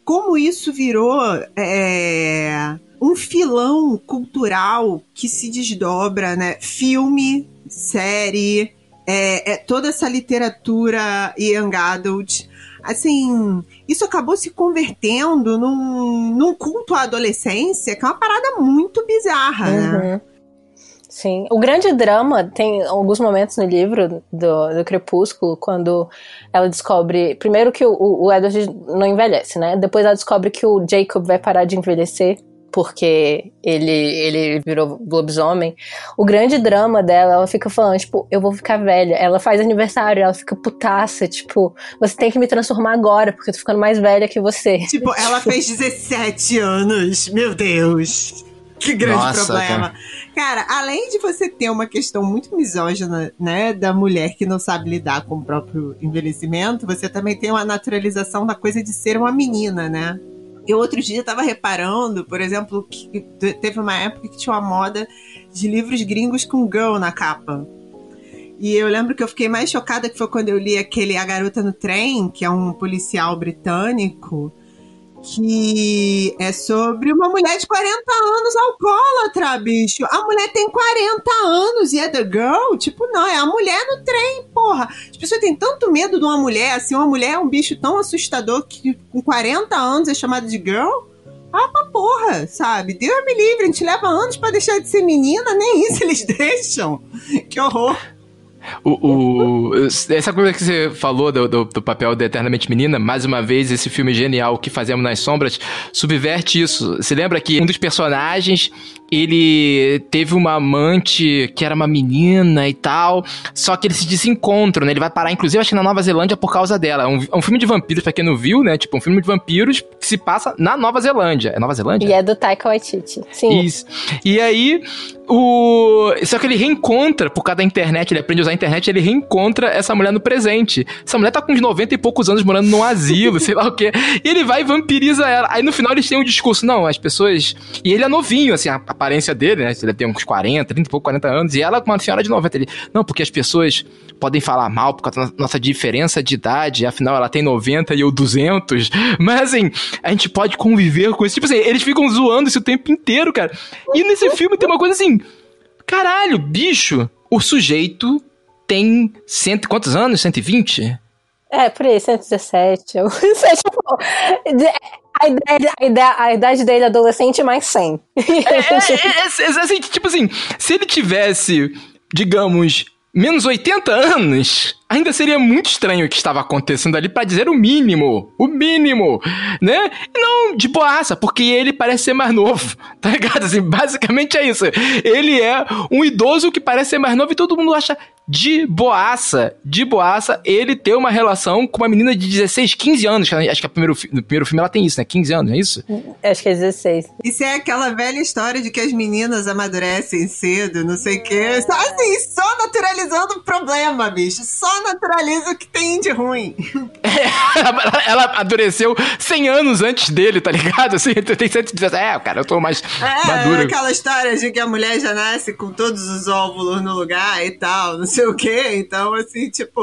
como isso virou é, um filão cultural que se desdobra, né? Filme, série, é, é toda essa literatura young adult. Assim, isso acabou se convertendo num, num culto à adolescência, que é uma parada muito bizarra, né? uhum. né? Sim. O grande drama tem alguns momentos no livro do, do Crepúsculo, quando ela descobre. Primeiro que o, o Edward não envelhece, né? Depois ela descobre que o Jacob vai parar de envelhecer porque ele, ele virou lobisomem. O grande drama dela, ela fica falando, tipo, eu vou ficar velha. Ela faz aniversário, ela fica putaça, tipo, você tem que me transformar agora, porque eu tô ficando mais velha que você. Tipo, ela [LAUGHS] fez 17 anos, meu Deus. Que grande Nossa, problema. Cara. cara, além de você ter uma questão muito misógina, né, da mulher que não sabe lidar com o próprio envelhecimento, você também tem uma naturalização da coisa de ser uma menina, né? Eu outro dia estava reparando, por exemplo, que teve uma época que tinha uma moda de livros gringos com girl na capa. E eu lembro que eu fiquei mais chocada que foi quando eu li aquele A Garota no Trem, que é um policial britânico, que é sobre uma mulher de 40 anos alcoólatra, bicho. A mulher tem 40 anos e é the girl? Tipo, não, é a mulher no trem, porra. As pessoas têm tanto medo de uma mulher, assim, uma mulher é um bicho tão assustador que com 40 anos é chamada de girl? Ah, pra porra, sabe? Deus me livre, a gente leva anos para deixar de ser menina, nem isso eles [LAUGHS] deixam. Que horror. O, o, essa coisa que você falou do, do, do, papel da Eternamente Menina, mais uma vez, esse filme genial que fazemos nas sombras, subverte isso. Você lembra que um dos personagens ele teve uma amante que era uma menina e tal, só que eles se desencontram, né? Ele vai parar, inclusive, acho que na Nova Zelândia por causa dela. É um, é um filme de vampiros, pra quem não viu, né? Tipo, um filme de vampiros que se passa na Nova Zelândia. É Nova Zelândia? E é do Taika Waititi. Sim. Isso. E aí, o... Só que ele reencontra, por causa da internet, ele aprende a usar a internet, ele reencontra essa mulher no presente. Essa mulher tá com uns 90 e poucos anos morando num asilo, [LAUGHS] sei lá o quê. E ele vai e vampiriza ela. Aí no final eles têm um discurso, não, as pessoas... E ele é novinho, assim, a aparência dele, né? Ele tem uns 40, 30 e pouco, 40 anos. E ela com uma senhora de 90. Ele, não, porque as pessoas podem falar mal por causa da nossa diferença de idade. Afinal, ela tem 90 e eu 200. [LAUGHS] Mas, assim, a gente pode conviver com isso. Tipo assim, eles ficam zoando isso o tempo inteiro, cara. E nesse filme tem uma coisa assim Caralho, bicho, o sujeito tem cento, quantos anos? 120? É, por aí, 117. Eu, tipo, a, ideia, a, ideia, a idade dele adolescente mais 100. É, é, é, é, assim, tipo assim, se ele tivesse, digamos, menos 80 anos, ainda seria muito estranho o que estava acontecendo ali, para dizer o mínimo. O mínimo, né? E não de boaça, porque ele parece ser mais novo, [LAUGHS] tá ligado? Assim, basicamente é isso. Ele é um idoso que parece ser mais novo e todo mundo acha de boaça, de boaça, ele ter uma relação com uma menina de 16, 15 anos. Acho que é primeiro, no primeiro filme ela tem isso, né? 15 anos, é isso? Acho que é 16. Isso é aquela velha história de que as meninas amadurecem cedo, não sei o quê. Só assim, só naturalizando o problema, bicho. Só naturaliza o que tem de ruim. [LAUGHS] É, ela, ela amadureceu 100 anos antes dele, tá ligado? Assim, [LAUGHS] tem 117. É, cara, eu tô mais é, maduro. É aquela história de que a mulher já nasce com todos os óvulos no lugar e tal, não sei sei o quê. Então, assim, tipo,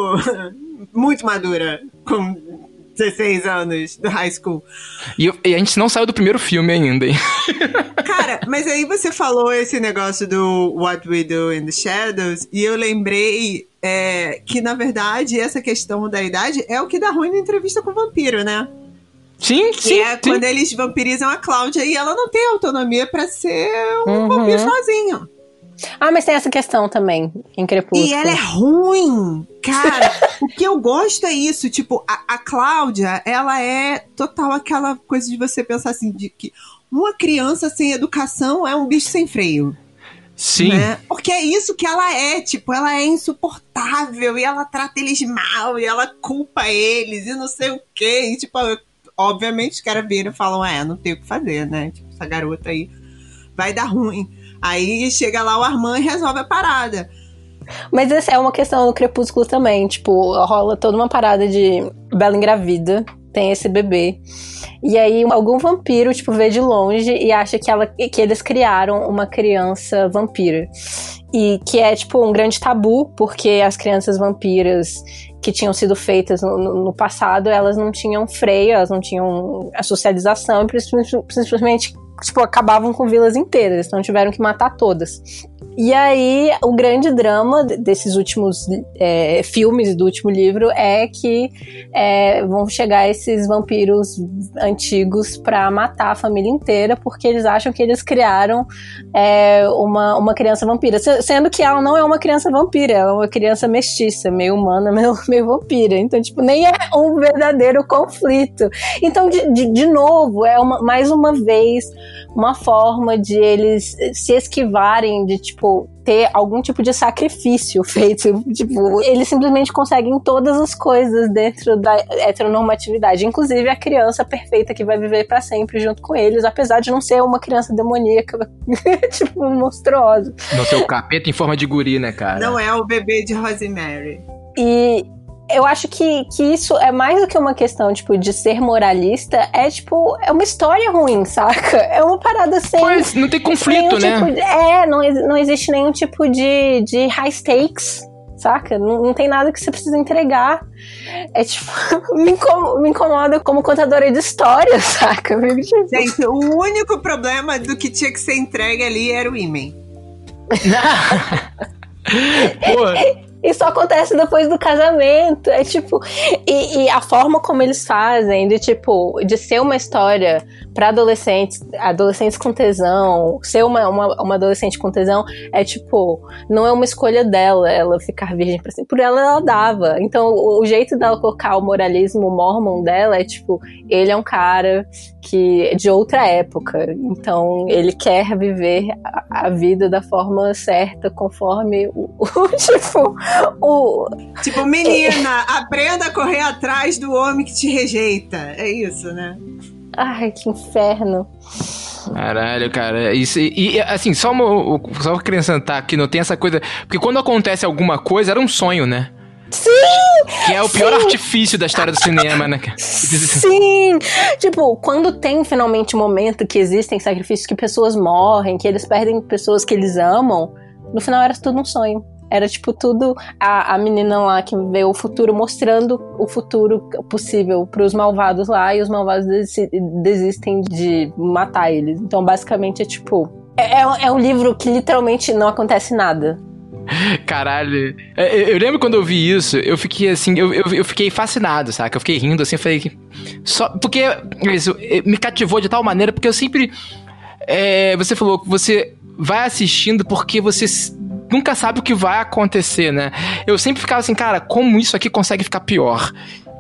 [LAUGHS] muito madura. Com 16 anos do high school. E, e, a gente não saiu do primeiro filme ainda, hein? [LAUGHS] Cara, mas aí você falou esse negócio do What We Do in the Shadows, e eu lembrei é, que, na verdade, essa questão da idade é o que dá ruim na entrevista com o vampiro, né? Sim, que sim. é sim. quando eles vampirizam a Cláudia e ela não tem autonomia para ser um uhum. vampiro sozinho. Ah, mas tem essa questão também em Crepúsculo. E ela é ruim. Cara, o que eu gosto é isso. Tipo, a, a Cláudia, ela é total aquela coisa de você pensar assim, de que uma criança sem educação é um bicho sem freio. Sim. Né? Porque é isso que ela é, tipo, ela é insuportável e ela trata eles mal e ela culpa eles e não sei o quê. E, tipo, obviamente os caras viram e falam, é, não tem o que fazer, né? Tipo, essa garota aí vai dar ruim. Aí chega lá o Armand e resolve a parada. Mas essa é uma questão do Crepúsculo também. Tipo, rola toda uma parada de Bela engravida, tem esse bebê. E aí algum vampiro, tipo, vê de longe e acha que, ela, que eles criaram uma criança vampira. E que é, tipo, um grande tabu, porque as crianças vampiras que tinham sido feitas no, no passado, elas não tinham freio, elas não tinham a socialização, e simplesmente tipo, acabavam com vilas inteiras, então tiveram que matar todas. E aí, o grande drama desses últimos é, filmes do último livro é que é, vão chegar esses vampiros antigos para matar a família inteira, porque eles acham que eles criaram é, uma, uma criança vampira. Sendo que ela não é uma criança vampira, ela é uma criança mestiça, meio humana, [LAUGHS] meio, meio vampira. Então, tipo, nem é um verdadeiro conflito. Então, de, de, de novo, é uma, mais uma vez uma forma de eles se esquivarem de, tipo, ter algum tipo de sacrifício [LAUGHS] feito. Tipo, eles simplesmente conseguem todas as coisas dentro da heteronormatividade, inclusive a criança perfeita que vai viver para sempre junto com eles, apesar de não ser uma criança demoníaca, [LAUGHS] tipo, monstruosa. Não ser o capeta em forma de guri, né, cara? Não é o bebê de Rosemary. E eu acho que, que isso é mais do que uma questão, tipo, de ser moralista, é tipo, é uma história ruim, [LAUGHS] saca? É uma parada sem. Pois, não tem conflito, né? Tipo de, é, não, não existe nenhum tipo de, de high stakes, saca? Não, não tem nada que você precisa entregar. É tipo, [LAUGHS] me, incomoda, me incomoda como contadora de histórias, [LAUGHS] saca? Gente, o único problema do que tinha que ser entregue ali era o imen. Pô. Isso acontece depois do casamento. É tipo. E, e, a forma como eles fazem, de tipo, de ser uma história para adolescentes, adolescentes com tesão, ser uma, uma, uma, adolescente com tesão, é tipo, não é uma escolha dela, ela ficar virgem pra sempre. Por ela, ela dava. Então, o, o jeito dela colocar o moralismo mormon dela é tipo, ele é um cara que é de outra época. Então, ele quer viver a, a vida da forma certa, conforme o, [LAUGHS] o tipo o. Tipo, menina, aprenda a correr atrás do homem que te rejeita. É isso, né? Ai, que inferno. Caralho, cara. Isso, e, assim, só, uma, só acrescentar que não tem essa coisa. Porque quando acontece alguma coisa, era um sonho, né? Sim! Que é o pior sim. artifício da história do cinema, né? Sim! tipo, quando tem finalmente um momento que existem sacrifícios que pessoas morrem, que eles perdem pessoas que eles amam, no final era tudo um sonho. Era tipo tudo a, a menina lá que vê o futuro mostrando o futuro possível para os malvados lá e os malvados desistem de matar eles. Então basicamente é tipo. É, é, é um livro que literalmente não acontece nada. Caralho. É, eu lembro quando eu vi isso, eu fiquei assim, eu, eu, eu fiquei fascinado, saca? Eu fiquei rindo assim, eu falei. Só, porque isso me cativou de tal maneira, porque eu sempre. É, você falou que você vai assistindo porque você nunca sabe o que vai acontecer, né? Eu sempre ficava assim, cara, como isso aqui consegue ficar pior?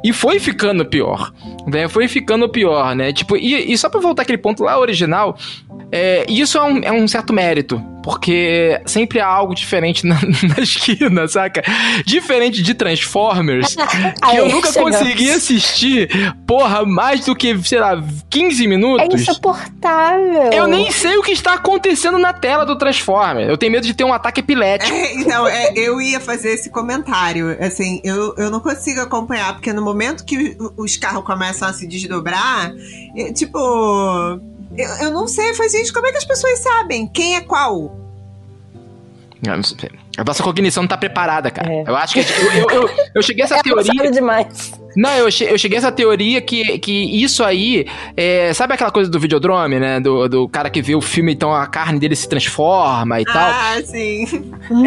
E foi ficando pior, né? Foi ficando pior, né? Tipo, e, e só pra voltar aquele ponto lá original, é, isso é um, é um certo mérito, porque sempre há algo diferente na, [LAUGHS] na esquina, saca? Diferente de Transformers, [LAUGHS] que eu nunca chegamos. consegui assistir, porra, mais do que, sei lá, 15 minutos. É insuportável. Eu nem sei o que está acontecendo na tela do Transformer. Eu tenho medo de ter um ataque epilético. É, então, é, eu ia fazer esse comentário. Assim, eu, eu não consigo acompanhar, porque no momento que os carros começam a se desdobrar, é, tipo eu, eu não sei, faz isso. Como é que as pessoas sabem quem é qual? A nossa cognição não tá preparada, cara. É. Eu acho que. Eu, eu, eu, eu cheguei a essa [LAUGHS] é teoria. demais. Não, eu, che, eu cheguei a essa teoria que, que isso aí. É, sabe aquela coisa do videodrome, né? Do, do cara que vê o filme, então a carne dele se transforma e ah, tal. Ah, sim.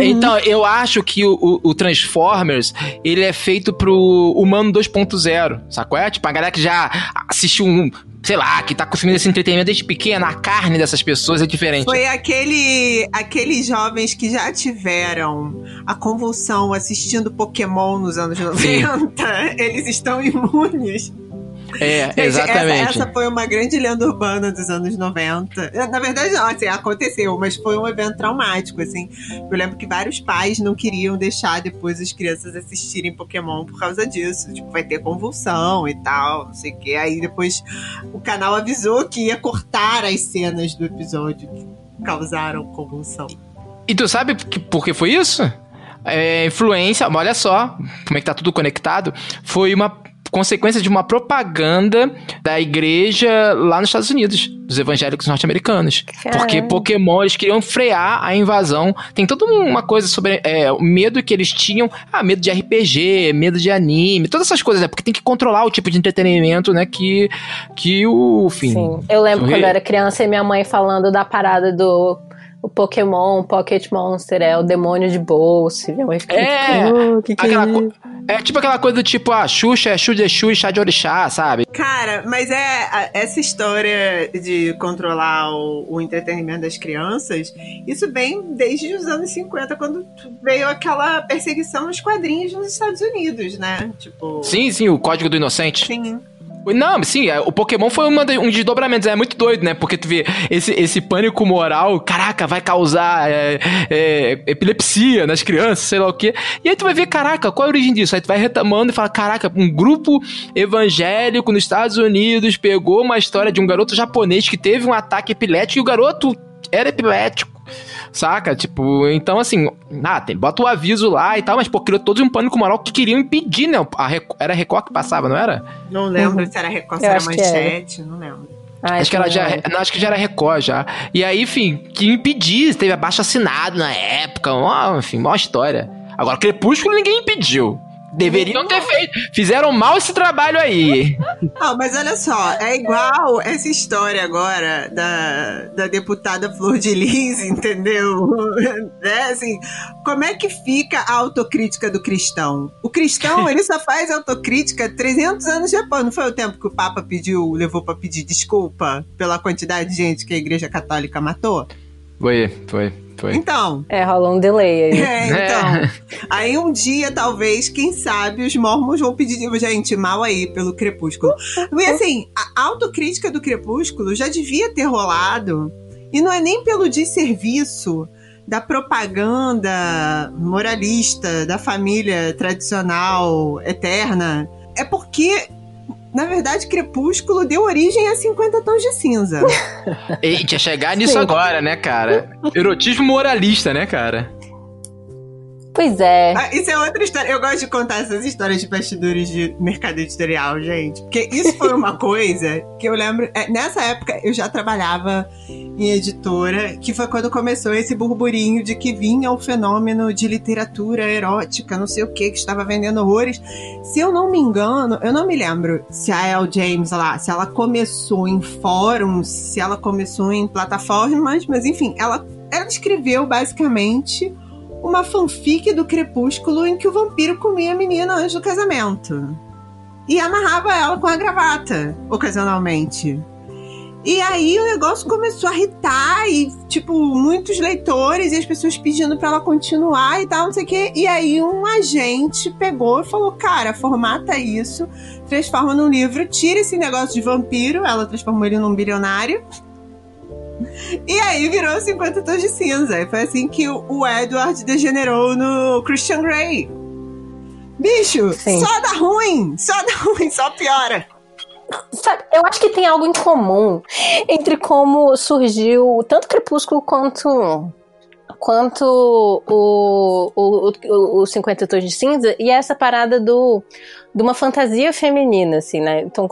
Então, eu acho que o, o, o, Transformers, ele é feito pro humano 2.0, sacou? É? Tipo, a galera que já assistiu um, sei lá, que tá consumindo esse entretenimento desde pequena, a carne dessas pessoas é diferente. Foi aquele, aqueles jovens que já tiveram a convulsão assistindo Pokémon nos anos 90, Sim. eles estão imunes é, exatamente. Essa, essa, foi uma grande lenda urbana dos anos 90. Na verdade, não, assim, aconteceu, mas foi um evento traumático, assim. Eu lembro que vários pais não queriam deixar depois as crianças assistirem Pokémon por causa disso. Tipo, vai ter convulsão e tal, não sei o quê. Aí depois o canal avisou que ia cortar as cenas do episódio que causaram convulsão. E tu sabe por que foi isso? É, influência, olha só como é que tá tudo conectado. Foi uma consequência de uma propaganda da igreja lá nos Estados Unidos, dos evangélicos norte-americanos. Porque Pokémon, eles queriam frear a invasão. Tem toda uma coisa sobre é, o medo que eles tinham. Ah, medo de RPG, medo de anime, todas essas coisas, né? Porque tem que controlar o tipo de entretenimento, né? Que, que o. Enfim, Sim. Eu lembro quando eu era criança e minha mãe falando da parada do o Pokémon, Pocket Monster é o demônio de bolsa. é, oh, que que é, é, tipo aquela coisa do tipo, ah, Xuxa é Xuxa de Xuxa, chá de orixá, sabe? Cara, mas é essa história de controlar o, o, entretenimento das crianças, isso vem desde os anos 50, quando veio aquela perseguição nos quadrinhos nos Estados Unidos, né? Tipo... Sim, sim, o Código do Inocente. Sim. Não, sim, é, o Pokémon foi uma de, um desdobramento. É muito doido, né? Porque tu vê esse, esse pânico moral, caraca, vai causar é, é, epilepsia nas crianças, sei lá o quê. E aí tu vai ver, caraca, qual é a origem disso? Aí tu vai retomando e fala, caraca, um grupo evangélico nos Estados Unidos pegou uma história de um garoto japonês que teve um ataque epilético e o garoto era epilético. Saca? Tipo, então assim, ah, tem, bota o aviso lá e tal, mas pô, criou todos um pânico moral que queriam impedir, né? A Record, era a Record que passava, não era? Não lembro uhum. se era Record, se era manchete, não lembro. Ah, acho que ela já, não, acho que já era Record já. E aí, enfim, que impedir, teve abaixo assinado na época, ó, enfim, uma história. Agora, Crepúsculo ninguém impediu. Deveriam ter feito. Fizeram mal esse trabalho aí. Não, [LAUGHS] mas olha só, é igual essa história agora da, da deputada Flor de Lis, [LAUGHS] entendeu? né? [LAUGHS] Assim, como é que fica a autocrítica do cristão? O cristão, ele só faz autocrítica 300 anos depois. Não foi o tempo que o Papa pediu, levou para pedir desculpa pela quantidade de gente que a Igreja Católica matou? Foi, foi. Foi. Então. É, rolou um delay aí. É, então. É. Aí um dia, talvez, quem sabe, os mormons vão pedir, gente, mal aí pelo Crepúsculo. E assim, a autocrítica do Crepúsculo já devia ter rolado. E não é nem pelo desserviço da propaganda moralista da família tradicional eterna. É porque na verdade, Crepúsculo deu origem a 50 tons de cinza. [LAUGHS] Eita, chegar nisso Sim. agora, né, cara? Erotismo moralista, né, cara? Pois é. Ah, isso é outra história. Eu gosto de contar essas histórias de bastidores de mercado editorial, gente. Porque isso foi uma [LAUGHS] coisa que eu lembro. É, nessa época eu já trabalhava em editora, que foi quando começou esse burburinho de que vinha o fenômeno de literatura erótica, não sei o que, que estava vendendo horrores. Se eu não me engano, eu não me lembro se a El James lá, se ela começou em fóruns, se ela começou em plataformas, mas enfim, ela, ela escreveu basicamente uma fanfic do Crepúsculo em que o vampiro comia a menina antes do casamento. E amarrava ela com a gravata, ocasionalmente. E aí o negócio começou a irritar e, tipo, muitos leitores e as pessoas pedindo para ela continuar e tal, não sei o quê. E aí um agente pegou e falou: Cara, formata isso, transforma num livro, tira esse negócio de vampiro. Ela transformou ele num bilionário. E aí virou 50 tons de cinza. E foi assim que o Edward degenerou no Christian Grey. Bicho, Sim. só dá ruim, só dá ruim, só piora. Sabe, eu acho que tem algo em comum entre como surgiu tanto Crepúsculo quanto quanto o, o, o, o 50 Tons de Cinza e essa parada do de uma fantasia feminina, assim, né? Então,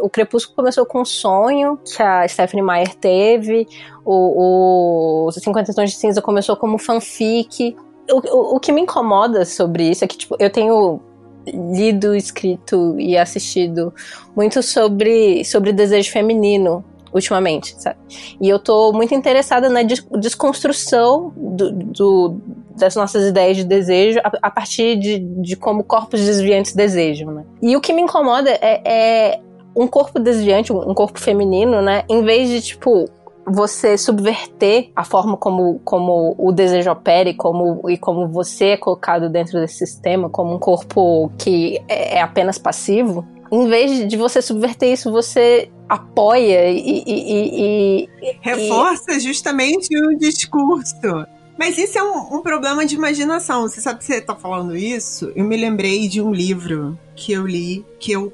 o Crepúsculo começou com um sonho que a Stephanie Meyer teve, o, o 50 Tons de Cinza começou como fanfic. O, o, o que me incomoda sobre isso é que, tipo, eu tenho lido, escrito e assistido muito sobre, sobre desejo feminino ultimamente, sabe? E eu tô muito interessada na desconstrução do, do das nossas ideias de desejo a, a partir de, de, como corpos desviantes desejam, né? E o que me incomoda é, é um corpo desviante, um corpo feminino, né? Em vez de, tipo, você subverter a forma como, como o desejo opera e como, e como você é colocado dentro desse sistema, como um corpo que é, é apenas passivo, em vez de você subverter isso, você apoia e. e, e Reforça justamente o discurso. Mas isso é um, um, problema de imaginação. Você sabe que você está falando isso? Eu me lembrei de um livro que eu li, que eu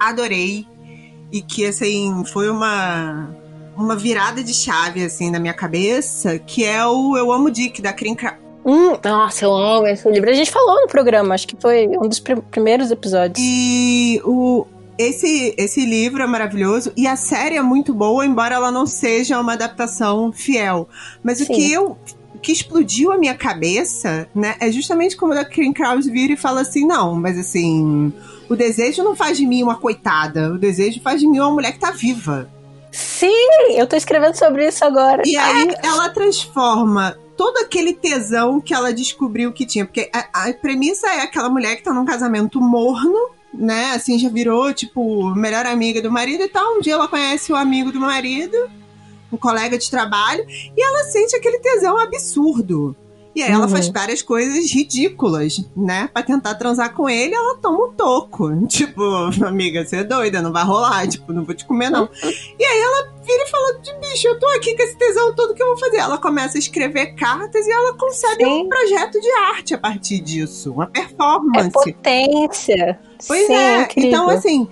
adorei, e que, assim, foi uma uma virada de chave, assim, na minha cabeça, que é o Eu Amo Dick, da Krim Hum, nossa, eu amo esse livro. A gente falou no programa, acho que foi um dos pr primeiros episódios. E o, esse, esse livro é maravilhoso e a série é muito boa, embora ela não seja uma adaptação fiel. Mas Sim. o que eu que explodiu a minha cabeça, né, é justamente como a Karen Krause vira e fala assim, não, mas assim, o desejo não faz de mim uma coitada, o desejo faz de mim uma mulher que tá viva. Sim, eu tô escrevendo sobre isso agora. E aí ela transforma todo aquele tesão que ela descobriu que tinha. Porque a, a, premissa é aquela mulher que tá num casamento morno, né? Assim, já virou, tipo, melhor amiga do marido e tal. Um dia ela conhece o amigo do marido, um colega de trabalho, e ela sente aquele tesão absurdo. E aí ela faz uhum. várias coisas ridículas, né? Pra tentar transar com ele, ela toma um toco. [LAUGHS] Tipo, amiga, você é doida, não vai rolar. Tipo, não vou te comer, não. [LAUGHS] e aí ela vira e fala: de bicho, eu tô aqui com esse tesão todo que eu vou fazer. Ela começa a escrever cartas e ela concebe Sim. um projeto de arte a partir disso. Uma performance. É potência. Pois Sim, é. Incrível. Então, assim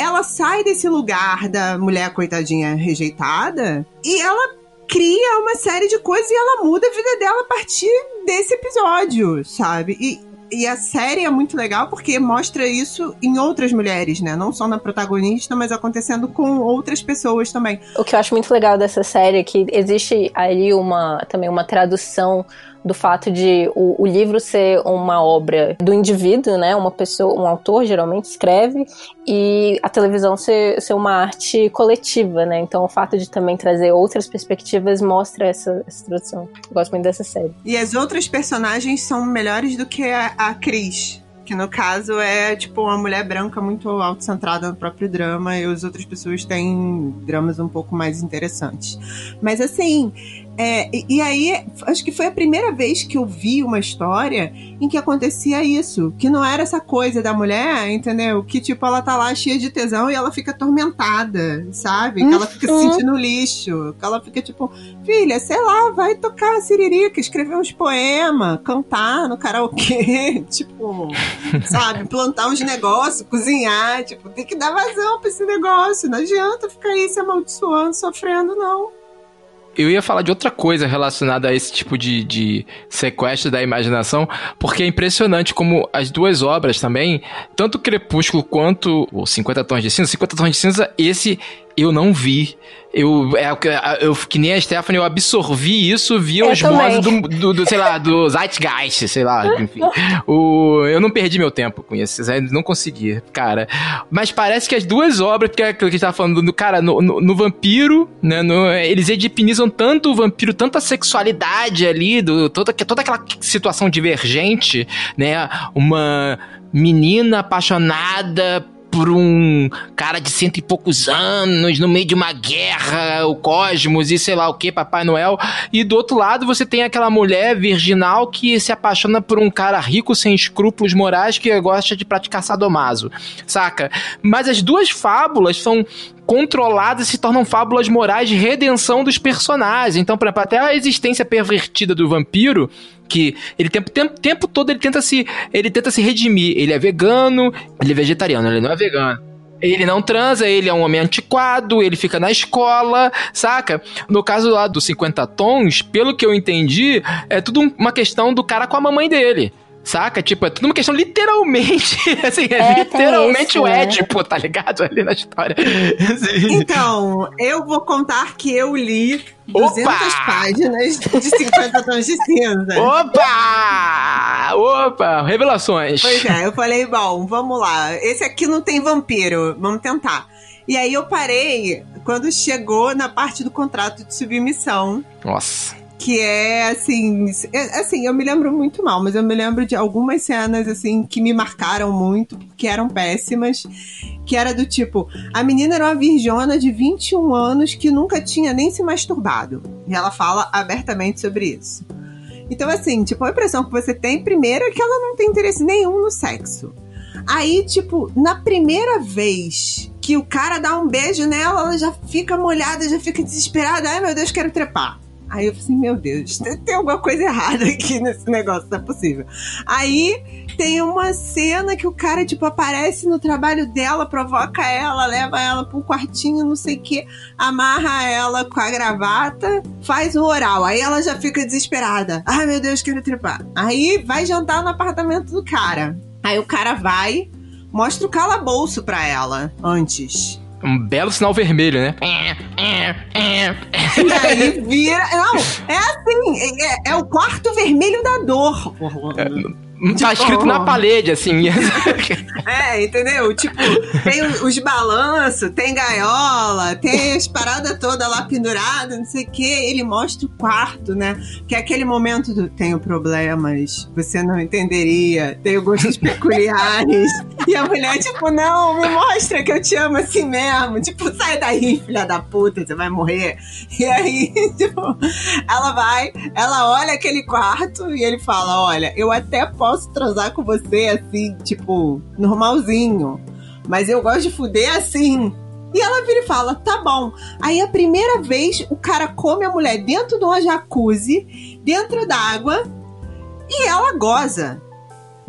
ela sai desse lugar da mulher coitadinha rejeitada e ela cria uma série de coisas e ela muda a vida dela a partir desse episódio, sabe? E, e a série é muito legal porque mostra isso em outras mulheres, né? Não só na protagonista, mas acontecendo com outras pessoas também. O que eu acho muito legal dessa série é que existe ali uma também uma tradução do fato de o, o, livro ser uma obra do indivíduo, né? Uma pessoa, um autor geralmente escreve, e a televisão ser, ser uma arte coletiva, né? Então o fato de também trazer outras perspectivas mostra essa, essa tradução. Eu gosto muito dessa série. E as outras personagens são melhores do que a, a Cris que no caso é tipo uma mulher branca muito autocentrada no próprio drama e as outras pessoas têm dramas um pouco mais interessantes. Mas assim, é, e, e, aí, acho que foi a primeira vez que eu vi uma história em que acontecia isso. Que não era essa coisa da mulher, entendeu? Que, tipo, ela tá lá cheia de tesão e ela fica atormentada, sabe? Que ela fica se uhum. sentindo lixo. Que ela fica, tipo, filha, sei lá, vai tocar siririca, escrever uns poemas, cantar no karaokê, [LAUGHS] tipo, sabe? Plantar uns negócios, cozinhar, tipo, tem que dar vazão pra esse negócio. Não adianta ficar aí se amaldiçoando, sofrendo, não eu ia falar de outra coisa relacionada a esse tipo de, de sequestro da imaginação, porque é impressionante como as duas obras também, tanto Crepúsculo quanto o 50 Tons de Cinza, 50 Tons de Cinza, esse eu não vi. Eu, é, eu, que nem a Stephanie, eu absorvi isso via os modos do, do, do, sei lá, do Zeitgeist, sei lá, [LAUGHS] enfim. o, eu não perdi meu tempo com isso, não consegui, cara. Mas parece que as duas obras, que, é que a gente tava falando, do, cara, no, no, no Vampiro, né, no, eles edipinizam tanto o vampiro, tanta sexualidade ali, do, toda, toda aquela situação divergente, né, uma menina apaixonada por um cara de cento e poucos anos, no meio de uma guerra, o cosmos e sei lá o que, Papai Noel. E do outro lado você tem aquela mulher virginal que se apaixona por um cara rico, sem escrúpulos morais, que gosta de praticar sadomaso, saca? Mas as duas fábulas são controladas se tornam fábulas morais de redenção dos personagens. Então, exemplo, até a existência pervertida do vampiro, que ele tempo, tempo, tempo todo ele tenta se ele tenta se redimir. Ele é vegano, ele é vegetariano, ele não é vegano. Ele não transa, ele é um homem antiquado, ele fica na escola, saca? No caso lá dos 50 tons, pelo que eu entendi, é tudo uma questão do cara com a mamãe dele. Saca? Tipo, é tudo uma questão literalmente. [LAUGHS] Assim, é, é literalmente isso, o? Édipo, né? tá ligado? Ali na história. Assim. Então, eu vou contar que eu li 200 Opa! páginas de 50 tons de cinza. Opa! Opa! Revelações. Pois é, eu falei, bom, vamos lá. Esse aqui não tem vampiro, vamos tentar. E aí eu parei quando chegou na parte do contrato de submissão. Nossa que é assim, é, assim, eu me lembro muito mal, mas eu me lembro de algumas cenas assim que me marcaram muito, que eram péssimas, que era do tipo, a menina era uma virjona de 21 anos que nunca tinha nem se masturbado. E ela fala abertamente sobre isso. Então, assim, tipo, a impressão que você tem, primeiro, é que ela não tem interesse nenhum no sexo. Aí, tipo, na primeira vez que o cara dá um beijo nela, ela já fica molhada, já fica desesperada. Ai, meu Deus, quero trepar. Aí eu falei assim, meu Deus, tem, tem alguma coisa errada aqui nesse negócio, não é possível. Aí tem uma cena que o cara, tipo, aparece no trabalho dela, provoca ela, leva ela pro quartinho, não sei o que, amarra ela com a gravata, faz o oral. Aí ela já fica desesperada. Ai, meu Deus, quero trepar. Aí vai jantar no apartamento do cara. Aí o cara vai, mostra o calabouço pra ela antes um belo sinal vermelho, né? E aí [LAUGHS] vira. Não, é assim, é, é o quarto vermelho da dor. É, Tá escrito na parede, assim. [LAUGHS] é, entendeu? Tipo, tem os balanços, tem gaiola, tem as paradas todas lá penduradas, não sei o quê. Ele mostra o quarto, né? Que é aquele momento do tenho problemas, você não entenderia, tenho gostos peculiares. [LAUGHS] e a mulher, tipo, não, me mostra que eu te amo assim mesmo. Tipo, sai daí, filha da puta, você vai morrer. E aí, [LAUGHS] tipo, ela vai, ela olha aquele quarto e ele fala: Olha, eu até posso posso transar com você assim, tipo, normalzinho. Mas eu gosto de fuder assim. E ela vira e fala: tá bom. Aí a primeira vez o cara come a mulher dentro de uma jacuzzi, dentro d'água, e ela goza.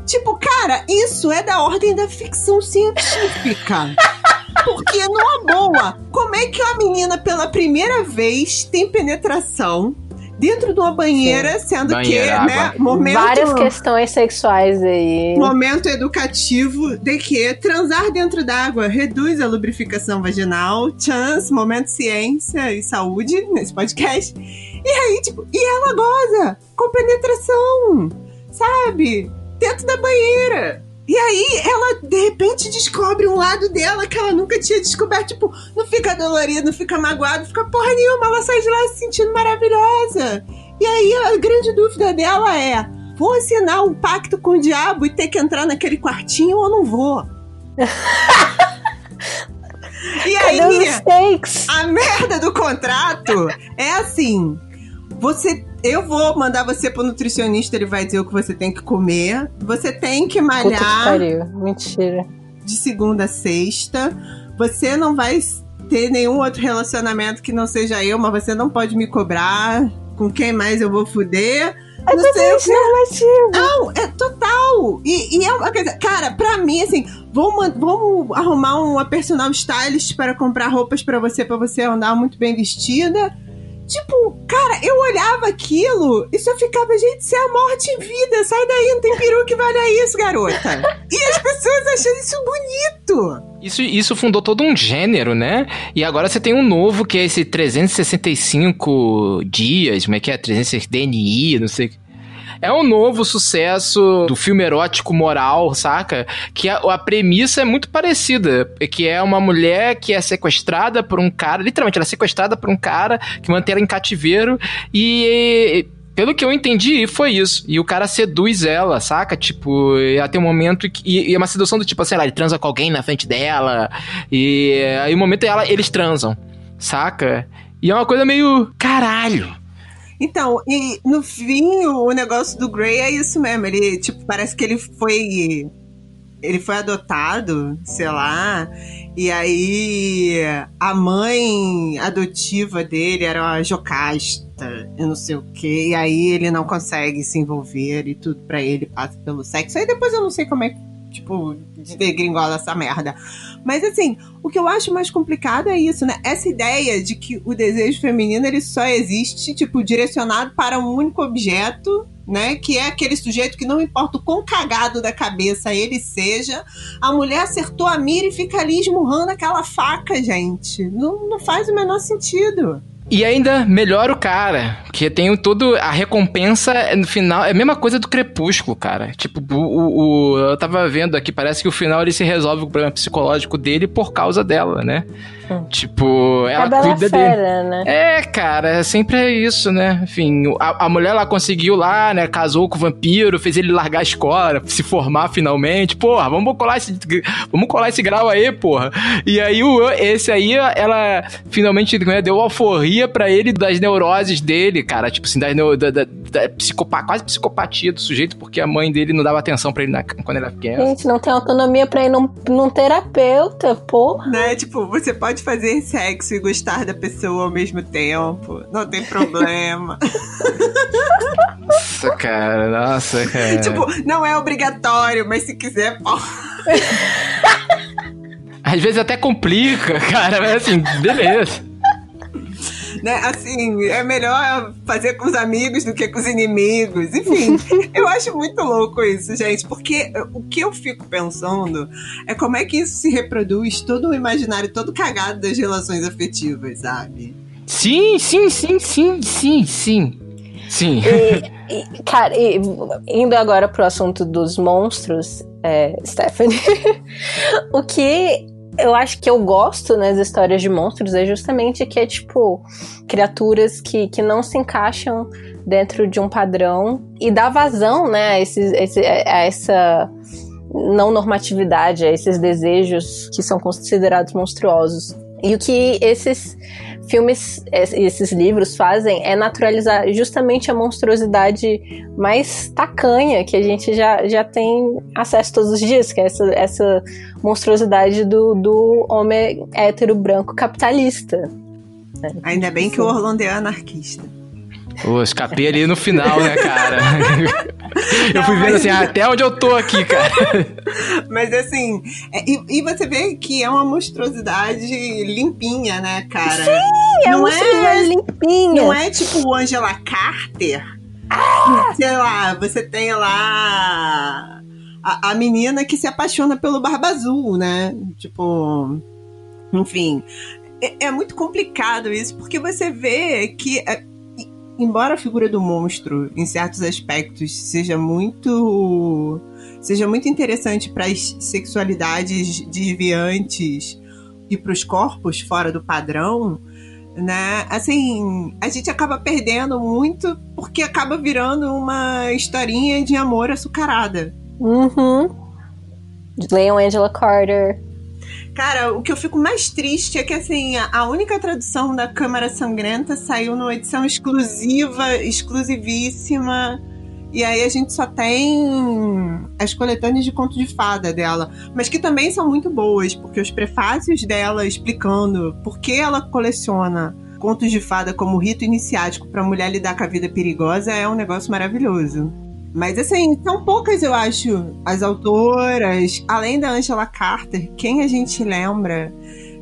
Tipo, cara, isso é da ordem da ficção científica. [LAUGHS] Porque, numa boa, como é que a menina, pela primeira vez, tem penetração? Dentro de uma banheira, Sim. sendo banheira, que, né, momento... Várias questões sexuais aí. Momento educativo de que transar dentro d'água reduz a lubrificação vaginal. Chance, momento ciência e saúde nesse podcast. E aí, tipo, e ela goza com penetração, sabe? Dentro da banheira. E aí ela, de repente, descobre um lado dela que ela nunca tinha descoberto. Tipo, não fica dolorida, não fica magoada, não fica porra nenhuma. Ela sai de lá se sentindo maravilhosa. E aí a grande dúvida dela é: vou assinar um pacto com o diabo e ter que entrar naquele quartinho ou não vou? [LAUGHS] e aí, a merda do contrato é assim: você eu vou mandar você pro nutricionista, ele vai dizer o que você tem que comer. Você tem que malhar. Mentira. De segunda a sexta. Você não vai ter nenhum outro relacionamento que não seja eu, mas você não pode me cobrar com quem mais eu vou fuder. É não sei o que. Não, é total. E, e é uma coisa. Cara, pra mim, assim, vamos, vamos arrumar uma personal stylist para comprar roupas para você, para você andar muito bem vestida Tipo, cara, eu olhava aquilo e só ficava, gente, isso é a morte em vida, sai daí, não tem peru que valha isso, garota. e as pessoas achando isso bonito. Isso, isso fundou todo um gênero, né? E agora você tem um novo que é esse 365 dias, como é que é? 360 DNI, não sei. É um novo sucesso do filme erótico moral, saca? Que a, a premissa é muito parecida. Que é uma mulher que é sequestrada por um cara, literalmente, ela é sequestrada por um cara que mantém ela em cativeiro e pelo que eu entendi, foi isso. E o cara seduz ela, saca? Tipo, até um momento que. E, é uma sedução do tipo, sei lá, ele transa com alguém na frente dela. E aí o momento é ela, eles transam, saca? E é uma coisa meio. Caralho! Então, e no fim, o negócio do Gray é isso mesmo. Ele, tipo, parece que ele foi. Ele foi adotado, sei lá. E aí a mãe adotiva dele era uma jocasta, eu não sei o quê. E aí ele não consegue se envolver e tudo para ele passa pelo sexo. Aí depois eu não sei como é que, tipo, de degringola essa merda. Mas assim, o que eu acho mais complicado é isso, né? Essa ideia de que o desejo feminino ele só existe, tipo, direcionado para um único objeto, né? Que é aquele sujeito que não importa o quão cagado da cabeça ele seja, a mulher acertou a mira e fica ali esmurrando aquela faca, gente. Não, não faz o menor sentido. E ainda melhora o cara, que tem todo a recompensa no final, é a mesma coisa do Crepúsculo, cara. Tipo, o, o, eu tava vendo aqui, parece que o final ele se resolve o problema psicológico dele por causa dela, né? Tipo, ela a cuida fera, dele. Né? É, cara, sempre é isso, né? Enfim, a, a mulher lá conseguiu lá, né? Casou com o vampiro, fez ele largar a escola, se formar finalmente. Porra, vamos colar esse, vamos colar esse grau aí, porra. E aí, o, esse aí, ela finalmente né, deu alforria pra ele das neuroses dele, cara. Tipo assim, da, da, da, da psicopatia, quase psicopatia do sujeito, porque a mãe dele não dava atenção pra ele na, quando ele era pequeno. Gente, não tem autonomia pra ir num, num terapeuta, porra. Né? Tipo, você pode pode fazer sexo e gostar da pessoa ao mesmo tempo. Não tem problema. [LAUGHS] Nossa, cara. Nossa, cara. Tipo, não é obrigatório, mas se quiser, pode. Às vezes até complica, cara, mas assim, beleza né? Assim, é melhor fazer com os amigos do que com os inimigos. Enfim, [LAUGHS] eu acho muito louco isso, gente, porque o que eu fico pensando é como é que isso se reproduz todo o imaginário todo cagado das relações afetivas, sabe? Sim, sim, sim, sim, sim, sim. Sim. E, [LAUGHS] e, cara, e, indo agora pro assunto dos monstros, é, Stephanie, [LAUGHS] o que eu acho que eu gosto nas histórias de monstros é justamente que é tipo criaturas que, que não se encaixam dentro de um padrão e dá vazão, né, a, a essa não normatividade, a esses desejos que são considerados monstruosos. E o que esses filmes, esses livros fazem é naturalizar justamente a monstruosidade mais tacanha que a gente já, já tem acesso todos os dias, que é essa, essa monstruosidade do, do homem hétero branco capitalista. Ainda bem que o Orlando é anarquista. Pô, escapei ali no final, né, cara? [LAUGHS] eu fui vendo assim, ah, até onde eu tô aqui, cara. [LAUGHS] Mas assim, é, e, e, você vê que é uma monstruosidade limpinha, né, cara? Sim, é uma monstruosidade é, limpinha. Não é tipo Angela Carter. Ah! Sei lá, você tem lá a, a menina que se apaixona pelo Barba Azul, né? Tipo. Enfim, é, é, muito complicado isso, porque você vê que é, embora a figura do monstro, em certos aspectos, seja muito seja muito interessante para as sexualidades desviantes e para os corpos fora do padrão, né? Assim, a gente acaba perdendo muito porque acaba virando uma historinha de amor açucarada. Uhum. Leiam Angela Carter. Cara, o que eu fico mais triste é que, assim, a única tradução da Câmara Sangrenta saiu numa edição exclusiva, exclusivíssima. E aí a gente só tem as coletâneas de conto de fada dela, mas que também são muito boas, porque os prefácios dela explicando por que ela coleciona contos de fada como rito iniciático para mulher lidar com a vida perigosa é um negócio maravilhoso. Mas assim, são poucas, eu acho, as autoras, além da Angela Carter, quem a gente lembra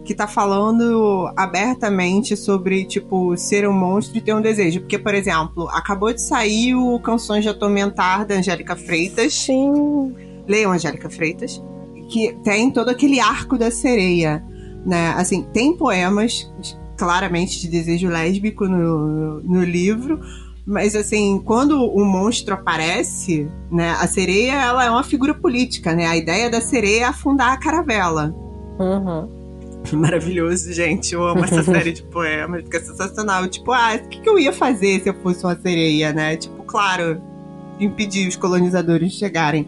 que tá falando abertamente sobre, tipo, ser um monstro e ter um desejo. Porque, por exemplo, acabou de sair o Canções de Atormentar da Angélica Freitas. Sim. Leiam Angélica Freitas. que tem todo aquele arco da sereia, né? Assim, tem poemas claramente de desejo lésbico no, no livro, mas assim, quando o monstro aparece, né, a sereia ela é uma figura política, né? A ideia da sereia é afundar a caravela. Uhum. [LAUGHS] Maravilhoso, gente. Eu amo essa [LAUGHS] série de poemas, porque é sensacional. Tipo, ah, o que, que eu ia fazer se eu fosse uma sereia, né? Tipo, claro, impedir os colonizadores de chegarem.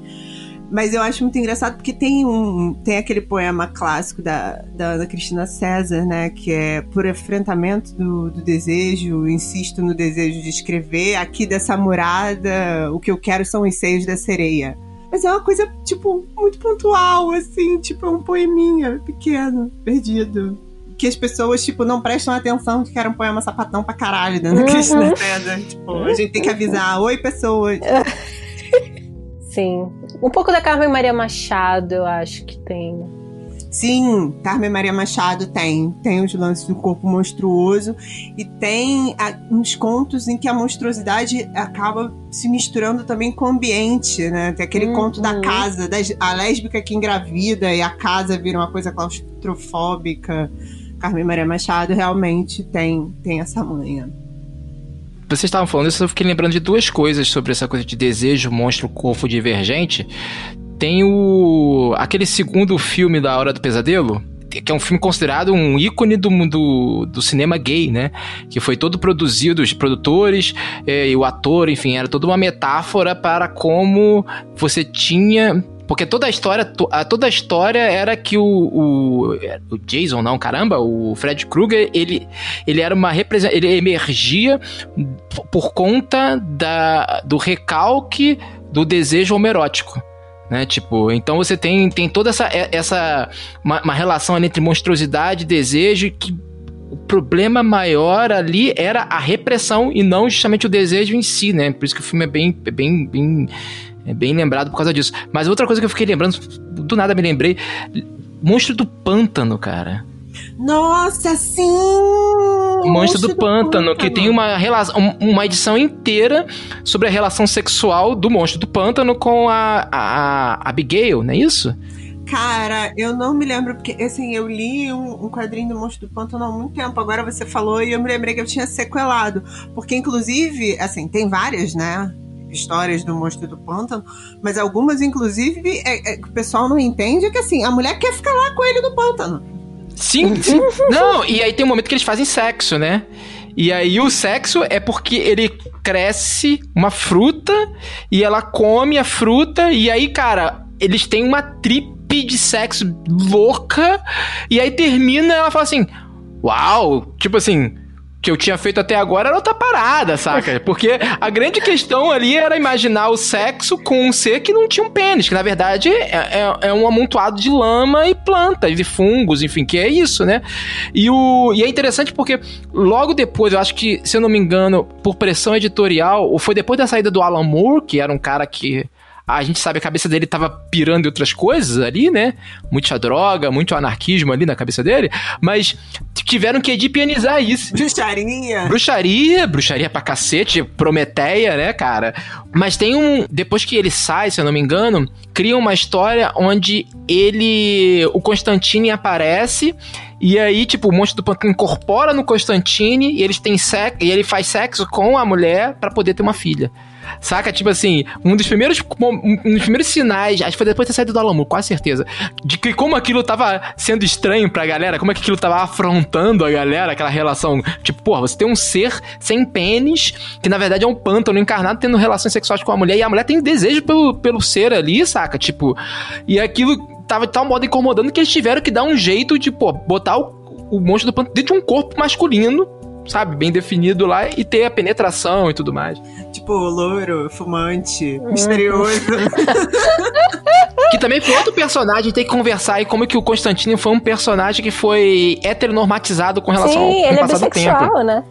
Mas eu acho muito engraçado porque tem um tem aquele poema clássico da, da Ana Cristina César, né? Que é por enfrentamento do, do desejo, insisto no desejo de escrever. Aqui dessa murada, o que eu quero são os seios da sereia. Mas é uma coisa, tipo, muito pontual, assim, tipo, é um poeminha pequeno, perdido. Que as pessoas, tipo, não prestam atenção que era um poema sapatão pra caralho da Ana Cristina César. Tipo, a gente tem que avisar, oi pessoas. [LAUGHS] Sim. Um pouco da Carmen Maria Machado, eu acho que tem. Sim, Carmen Maria Machado tem. Tem os lances do corpo monstruoso e tem a, uns contos em que a monstruosidade acaba se misturando também com o ambiente, né? Tem aquele Uhum. conto da casa, da, a lésbica que engravida e a casa vira uma coisa claustrofóbica. Carmen Maria Machado realmente tem, tem essa manha. Vocês estavam falando isso, eu fiquei lembrando de duas coisas sobre essa coisa de desejo, monstro, corpo divergente. Tem o. aquele segundo filme da Hora do Pesadelo, que é um filme considerado um ícone do, do, do cinema gay, né? Que foi todo produzido, os produtores eh, e o ator, enfim, era toda uma metáfora para como você tinha. Porque toda a história, toda a história era que o, o, o Jason, não, caramba, o Fred Krueger, ele, ele era uma representação, ele emergia por conta da, do recalque do desejo homerótico. Né, tipo, então você tem, tem toda essa, é- essa uma, uma relação entre monstruosidade e desejo que o problema maior ali era a repressão e não justamente o desejo em si, né? Por isso que o filme é bem, bem, bem, é bem lembrado por causa disso. Mas outra coisa que eu fiquei lembrando, do nada me lembrei, Monstro do Pântano, cara. Nossa, sim! O Monstro do, Pântano, que tem uma, relação, um- uma edição inteira sobre a relação sexual do Monstro do Pântano com a, a, a Abigail, não é isso? Cara, eu não me lembro, porque assim, eu li um, um quadrinho do Monstro do Pântano há muito tempo. Agora você falou e eu me lembrei que eu tinha sequelado. Porque, inclusive, assim, tem várias, né? Histórias do Monstro do Pântano, mas algumas, inclusive, é, é, que o pessoal não entende é que assim, a mulher quer ficar lá com ele no pântano. Sim, [LAUGHS] sim. Não, e aí tem um momento que eles fazem sexo, né? E aí o sexo é porque ele cresce uma fruta e ela come a fruta e aí, cara, eles têm uma trip de sexo louca e aí termina ela fala assim: "Uau, tipo assim, que eu tinha feito até agora era outra parada, saca? [LAUGHS] Porque a grande questão ali era imaginar o sexo com um ser que não tinha um pênis, que na verdade é, é- é um amontoado de lama e plantas e fungos, enfim, que é isso, né? E, o, e é interessante porque logo depois, eu acho que, se eu não me engano, por pressão editorial, ou foi depois da saída do Alan Moore, que era um cara que a gente sabe a cabeça dele tava pirando em outras coisas ali, né? Muita droga, muito anarquismo ali na cabeça dele, mas tiveram que edipianizar isso. Bruxaria. Bruxaria, bruxaria pra cacete, Prometeia, né, cara? Mas tem um. Depois que ele sai, se eu não me engano, cria uma história onde ele. O Constantine aparece. E aí, tipo, o monstro do pântano incorpora no Constantine e eles têm sexo, e ele faz sexo com a mulher pra poder ter uma filha. Saca? Tipo assim, um dos primeiros, um dos primeiros sinais, acho que foi depois de ter saído do Alamo, quase certeza, de que como aquilo tava sendo estranho pra galera, como é que aquilo tava afrontando a galera, aquela relação. Tipo, porra, você tem um ser sem pênis, que na verdade é um pântano encarnado tendo relações sexuais com a mulher, e a mulher tem desejo pelo, pelo ser ali, saca? Tipo, e aquilo tava de tal modo incomodando que eles tiveram que dar um jeito de, pô, botar o, o monstro do pântano dentro de um corpo masculino, sabe, bem definido lá e ter a penetração e tudo mais. Tipo, louro, fumante, misterioso. [LAUGHS] Que também foi outro personagem, tem que conversar aí como que o Constantino foi um personagem que foi heteronormatizado com relação Sim, ao ele é passar do tempo. bissexual, né?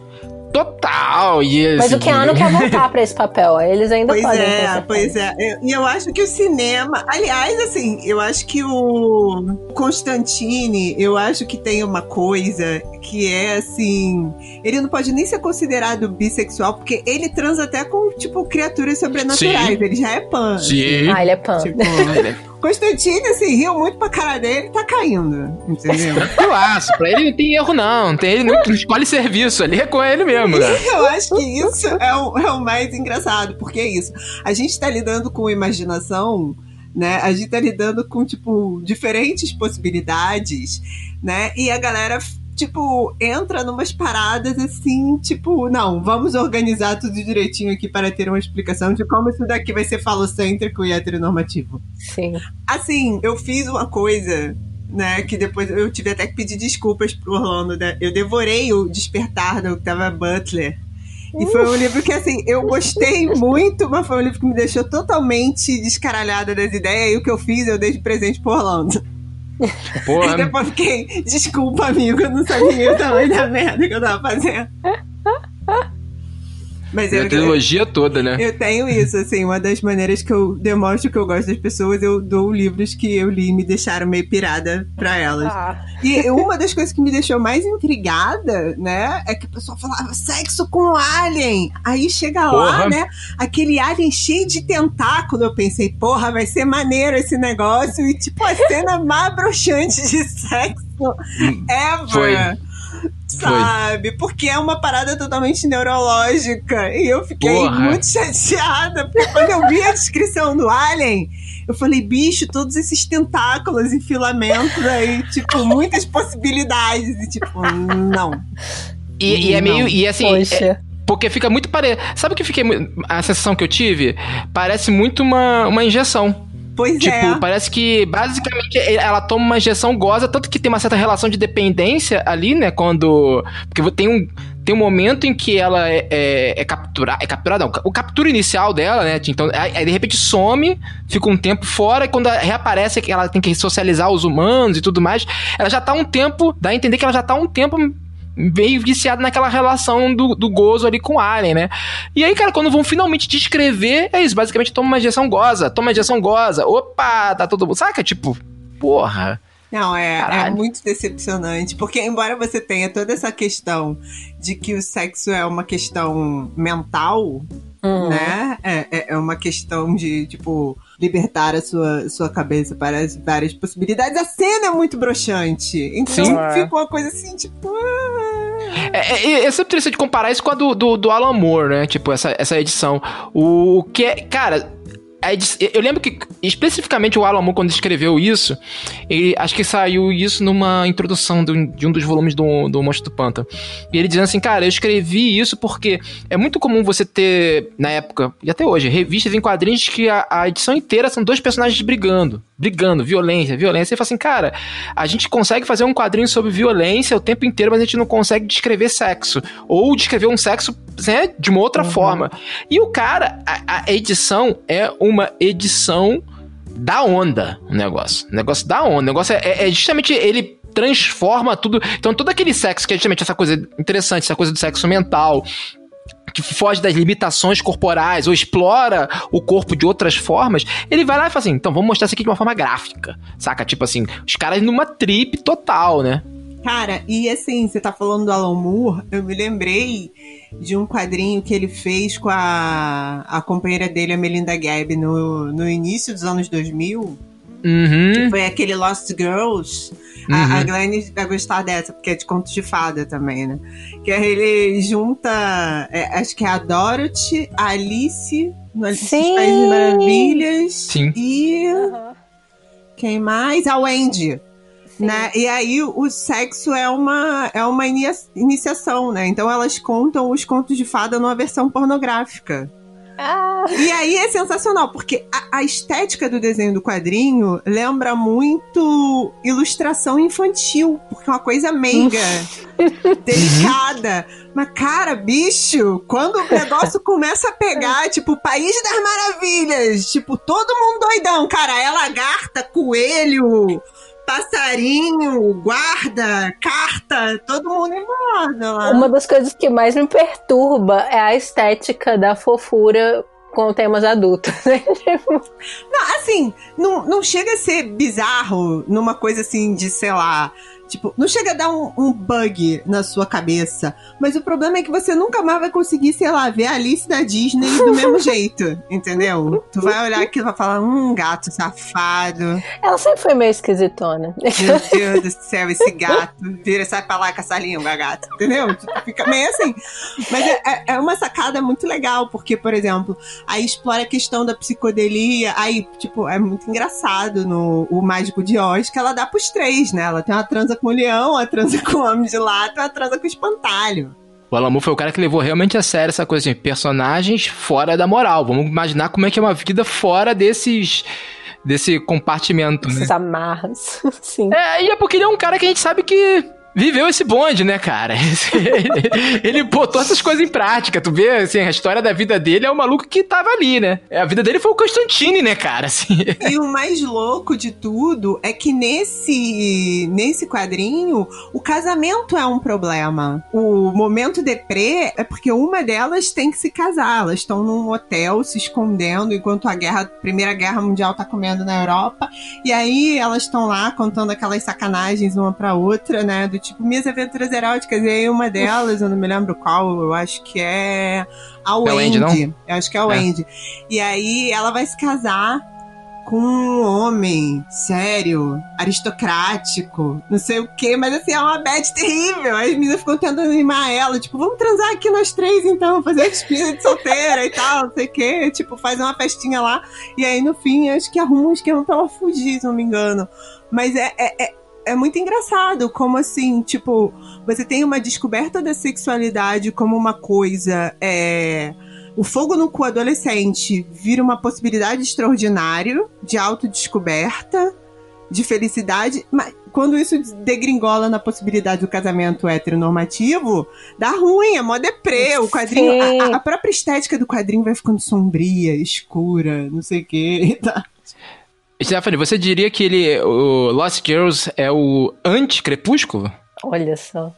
Total! E, Mas assim, o Keanu quer [LAUGHS] voltar pra esse papel. Eles ainda Pois podem. é, pois é. E eu acho que o cinema. Aliás, assim, eu acho que o Constantine, eu acho que tem uma coisa que é assim. Ele não pode nem ser considerado bissexual, porque ele transa até com, tipo, criaturas sobrenaturais. Sim. Ele já é pan. Sim. Ah, ele é pan. Tipo, [LAUGHS] Constantine, assim, riu muito pra cara dele tá caindo. Entendeu? [LAUGHS] Tranquilaço. Pra ele não tem erro, não. tem, ele não escolhe serviço. Ali é com ele mesmo, né? [LAUGHS] Eu acho que isso é o, é o mais engraçado, porque é isso. A gente tá lidando com imaginação né? A gente tá lidando com, tipo, diferentes possibilidades, né? E a galera tipo, entra numas paradas assim, tipo, não, vamos organizar tudo direitinho aqui para ter uma explicação de como isso daqui vai ser falocêntrico e heteronormativo. Sim. Assim, eu fiz uma coisa né? Que depois eu tive até que pedir desculpas pro Orlando. Né? Eu devorei o Despertar do Octavia Butler. E foi um livro que, assim, eu gostei [LAUGHS] muito, mas foi um livro que me deixou totalmente descaralhada das ideias. E o que eu fiz, eu dei de presente pro Orlando. [LAUGHS] Porra. E depois fiquei, desculpa, amigo, eu não sabia o tamanho da merda que eu tava fazendo. [LAUGHS] Mas eu, a trilogia toda, né? Eu tenho isso, assim, uma das maneiras que eu demonstro que eu gosto das pessoas, eu dou livros que eu li e me deixaram meio pirada pra elas. Ah. E uma das coisas que me deixou mais intrigada, né, é que o pessoal falava sexo com alien. Aí chega porra. lá, né, aquele alien cheio de tentáculo. Eu pensei, porra, vai ser maneiro esse negócio. E, tipo, a cena mais broxante de sexo hum. ever. Foi sabe? Foi. Porque é uma parada totalmente neurológica. E eu fiquei Porra. muito [LAUGHS] chateada, porque quando eu vi a descrição do Alien, eu falei, bicho, todos esses tentáculos e filamentos aí, tipo, muitas possibilidades. E tipo, não. E, e é meio. E assim. É, porque fica muito parecido. Sabe o que fiquei. A sensação que eu tive? Parece muito uma, uma injeção. Pois tipo, é. parece que basicamente ela toma uma injeção goza, tanto que tem uma certa relação de dependência ali, né? Quando. Porque tem um. Tem um momento em que ela é, é, é capturada. É capturada, não. O captura inicial dela, né? Então, aí, de repente some, fica um tempo fora, e quando reaparece que ela tem que socializar os humanos e tudo mais, ela já tá um tempo. Dá a entender que ela já tá um tempo meio viciado naquela relação do, do gozo ali com Alien, né? E aí, cara, quando vão finalmente descrever, é isso. Basicamente, toma uma injeção goza, toma uma injeção goza. Opa, tá todo mundo. Saca? Tipo, porra. Não, é, é muito decepcionante, porque embora você tenha toda essa questão de que o sexo é uma questão mental, uhum. né? É, é, é uma questão de, tipo, libertar a sua, sua cabeça para as várias possibilidades. A cena é muito broxante. Então Sim. fica uma coisa assim, tipo. Ah. É, é, é sempre interessante comparar isso com a do, do, do Alan Moore, né? Tipo, essa, essa edição. O que é. Cara eu lembro que especificamente o Alan Moore, quando escreveu isso, ele, acho que saiu isso numa introdução de um, de um dos volumes do, do Monstro do Pântano. E ele dizendo assim, cara, eu escrevi isso porque é muito comum você ter, na época, e até hoje, revistas em quadrinhos que a, a edição inteira são dois personagens brigando. Brigando, violência, violência. E fala assim, cara, a gente consegue fazer um quadrinho sobre violência o tempo inteiro, mas a gente não consegue descrever sexo. Ou descrever um sexo né, de uma outra uhum. forma. E o cara, a, a edição é um uma edição da onda o negócio. O negócio da onda. O negócio é, é justamente ele transforma tudo. Então, todo aquele sexo, que é justamente essa coisa interessante, essa coisa do sexo mental, que foge das limitações corporais ou explora o corpo de outras formas, ele vai lá e fala assim: então vamos mostrar isso aqui de uma forma gráfica, saca? Tipo assim, os caras numa trip total, né? Cara, e assim, você tá falando do Alan Moore, eu me lembrei de um quadrinho que ele fez com a, a companheira dele, a Melinda Gabb, no, no início dos anos 2000. Uhum. Que foi aquele Lost Girls. Uhum. A, a uhum. Glenn vai gostar dessa, porque é de contos de fada também, né? Que ele junta, é, acho que é a Dorothy, a Alice, no Alice Sim. Países Maravilhas. Sim. E. Uhum. Quem mais? A Wendy. Né? E aí o sexo é uma, é uma iniciação, né? Então elas contam os contos de fada numa versão pornográfica. Ah. E aí é sensacional, porque a, a, estética do desenho do quadrinho lembra muito ilustração infantil, porque é uma coisa meiga, [LAUGHS] delicada. Mas, cara, bicho, quando o negócio [LAUGHS] começa a pegar, tipo, País das Maravilhas, tipo, todo mundo doidão, cara, é lagarta, coelho, passarinho, guarda, carta, todo mundo embora lá. Uma das coisas que mais me perturba é a estética da fofura com temas adultos. Né? [LAUGHS] não, assim, não, não chega a ser bizarro numa coisa assim de, sei lá, Tipo, não chega a dar um, um, bug na sua cabeça, mas o problema é que você nunca mais vai conseguir, sei lá, ver a Alice da Disney do mesmo [LAUGHS] jeito, entendeu? Tu vai olhar aquilo e vai falar, hum, gato safado. Ela sempre foi meio esquisitona. Meu [LAUGHS] Deus do céu, esse gato. Vira, sai pra lá com essa língua, gato. Entendeu? Tipo, fica meio assim. Mas é, é, é uma sacada muito legal, porque, por exemplo, aí explora a questão da psicodelia. Aí, tipo, é muito engraçado no O Mágico de Oz que ela dá pros três, né? Ela tem uma transa com o leão, uma transa com o homem de lata, uma transa com o espantalho. O Alamu foi o cara que levou realmente a sério essa coisa de personagens fora da moral. Vamos imaginar como é que é uma vida fora desses desse compartimento, né? Essas amarras, [LAUGHS] sim. É, e é porque ele é um cara que a gente sabe que viveu esse bonde, né, cara? [LAUGHS] ele botou essas coisas em prática. Tu vê, assim, a história da vida dele é o maluco que tava ali, né? A vida dele foi o Constantine, né, cara? [LAUGHS] Assim. E o mais louco de tudo é que nesse, nesse quadrinho, o casamento é um problema. O momento deprê é porque uma delas tem que se casar. Elas estão num hotel se escondendo enquanto a guerra, Primeira Guerra Mundial tá comendo na Europa. E aí elas estão lá contando aquelas sacanagens uma pra outra, né? Do tipo, minhas aventuras eróticas. E aí uma delas, eu não me lembro qual, eu acho que é a Wendy. É o Andy, eu acho que é o é. Andy. E aí ela vai se casar com um homem sério, aristocrático, não sei o que, mas assim, é uma bad terrível. As meninas ficam tentando animar ela, tipo, vamos transar aqui nós três então, fazer a despedida de solteira e tal, não sei o que, tipo, fazer uma festinha lá. E aí no fim, acho que arruma um esquema pra ela fugir, se não me engano. Mas é, é, é é muito engraçado como assim, tipo, você tem uma descoberta da sexualidade como uma coisa. É, o fogo no cu adolescente vira uma possibilidade extraordinária de autodescoberta, de felicidade, mas quando isso degringola na possibilidade do casamento heteronormativo, dá ruim, é mó deprê. O quadrinho, a, a, própria estética do quadrinho vai ficando sombria, escura, não sei o quê. [LAUGHS] Tá? Stephanie, você diria que ele, o Lost Girls é o anti-crepúsculo? Olha só.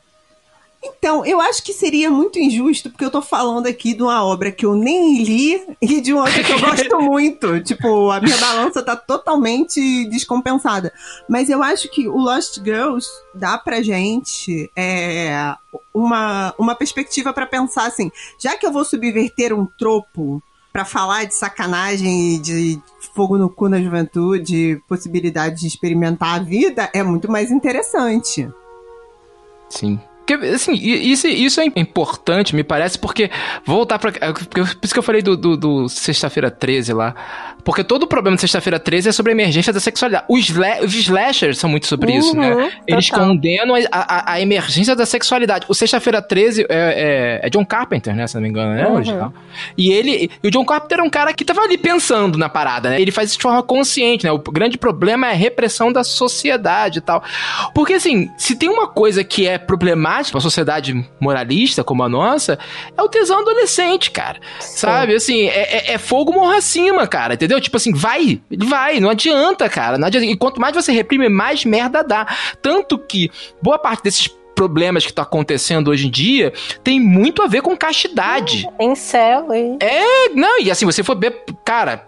Então, eu acho que seria muito injusto, porque eu tô falando aqui de uma obra que eu nem li e de uma outra que eu gosto [LAUGHS] muito. tipo, a minha balança tá totalmente descompensada. Mas eu acho que o Lost Girls dá pra gente é, uma, uma perspectiva para pensar assim, já que eu vou subverter um tropo para falar de sacanagem e de fogo no cu na juventude, possibilidade de experimentar a vida, é muito mais interessante. Sim. Porque, assim, isso, isso é importante, me parece, porque. Voltar pra. É, por isso que eu falei do, do, do Sexta-feira 13 lá. Porque todo o problema de Sexta-feira 13 é sobre a emergência da sexualidade. Os, os slashers são muito sobre uhum, isso, né? Uhum, Eles condenam a, a, a, emergência da sexualidade. O Sexta-feira 13 é, é, é, John Carpenter, né? Se não me engano, né? Uhum. E ele. E o John Carpenter é um cara que tava ali pensando na parada, né? Ele faz isso de forma consciente, né? O grande problema é a repressão da sociedade e tal. Porque, assim, se tem uma coisa que é problemática pra sociedade moralista como a nossa, é o tesão adolescente, cara. Sim. Sabe? Assim, é, é, é fogo morra acima, cara. Entendeu? Tipo assim, vai, vai, não adianta, cara. Não adianta. E quanto mais você reprime, mais merda dá. Tanto que boa parte desses problemas que estão tá acontecendo hoje em dia tem muito a ver com castidade. Tem céu, hein? É, não, e assim, você for ver, cara,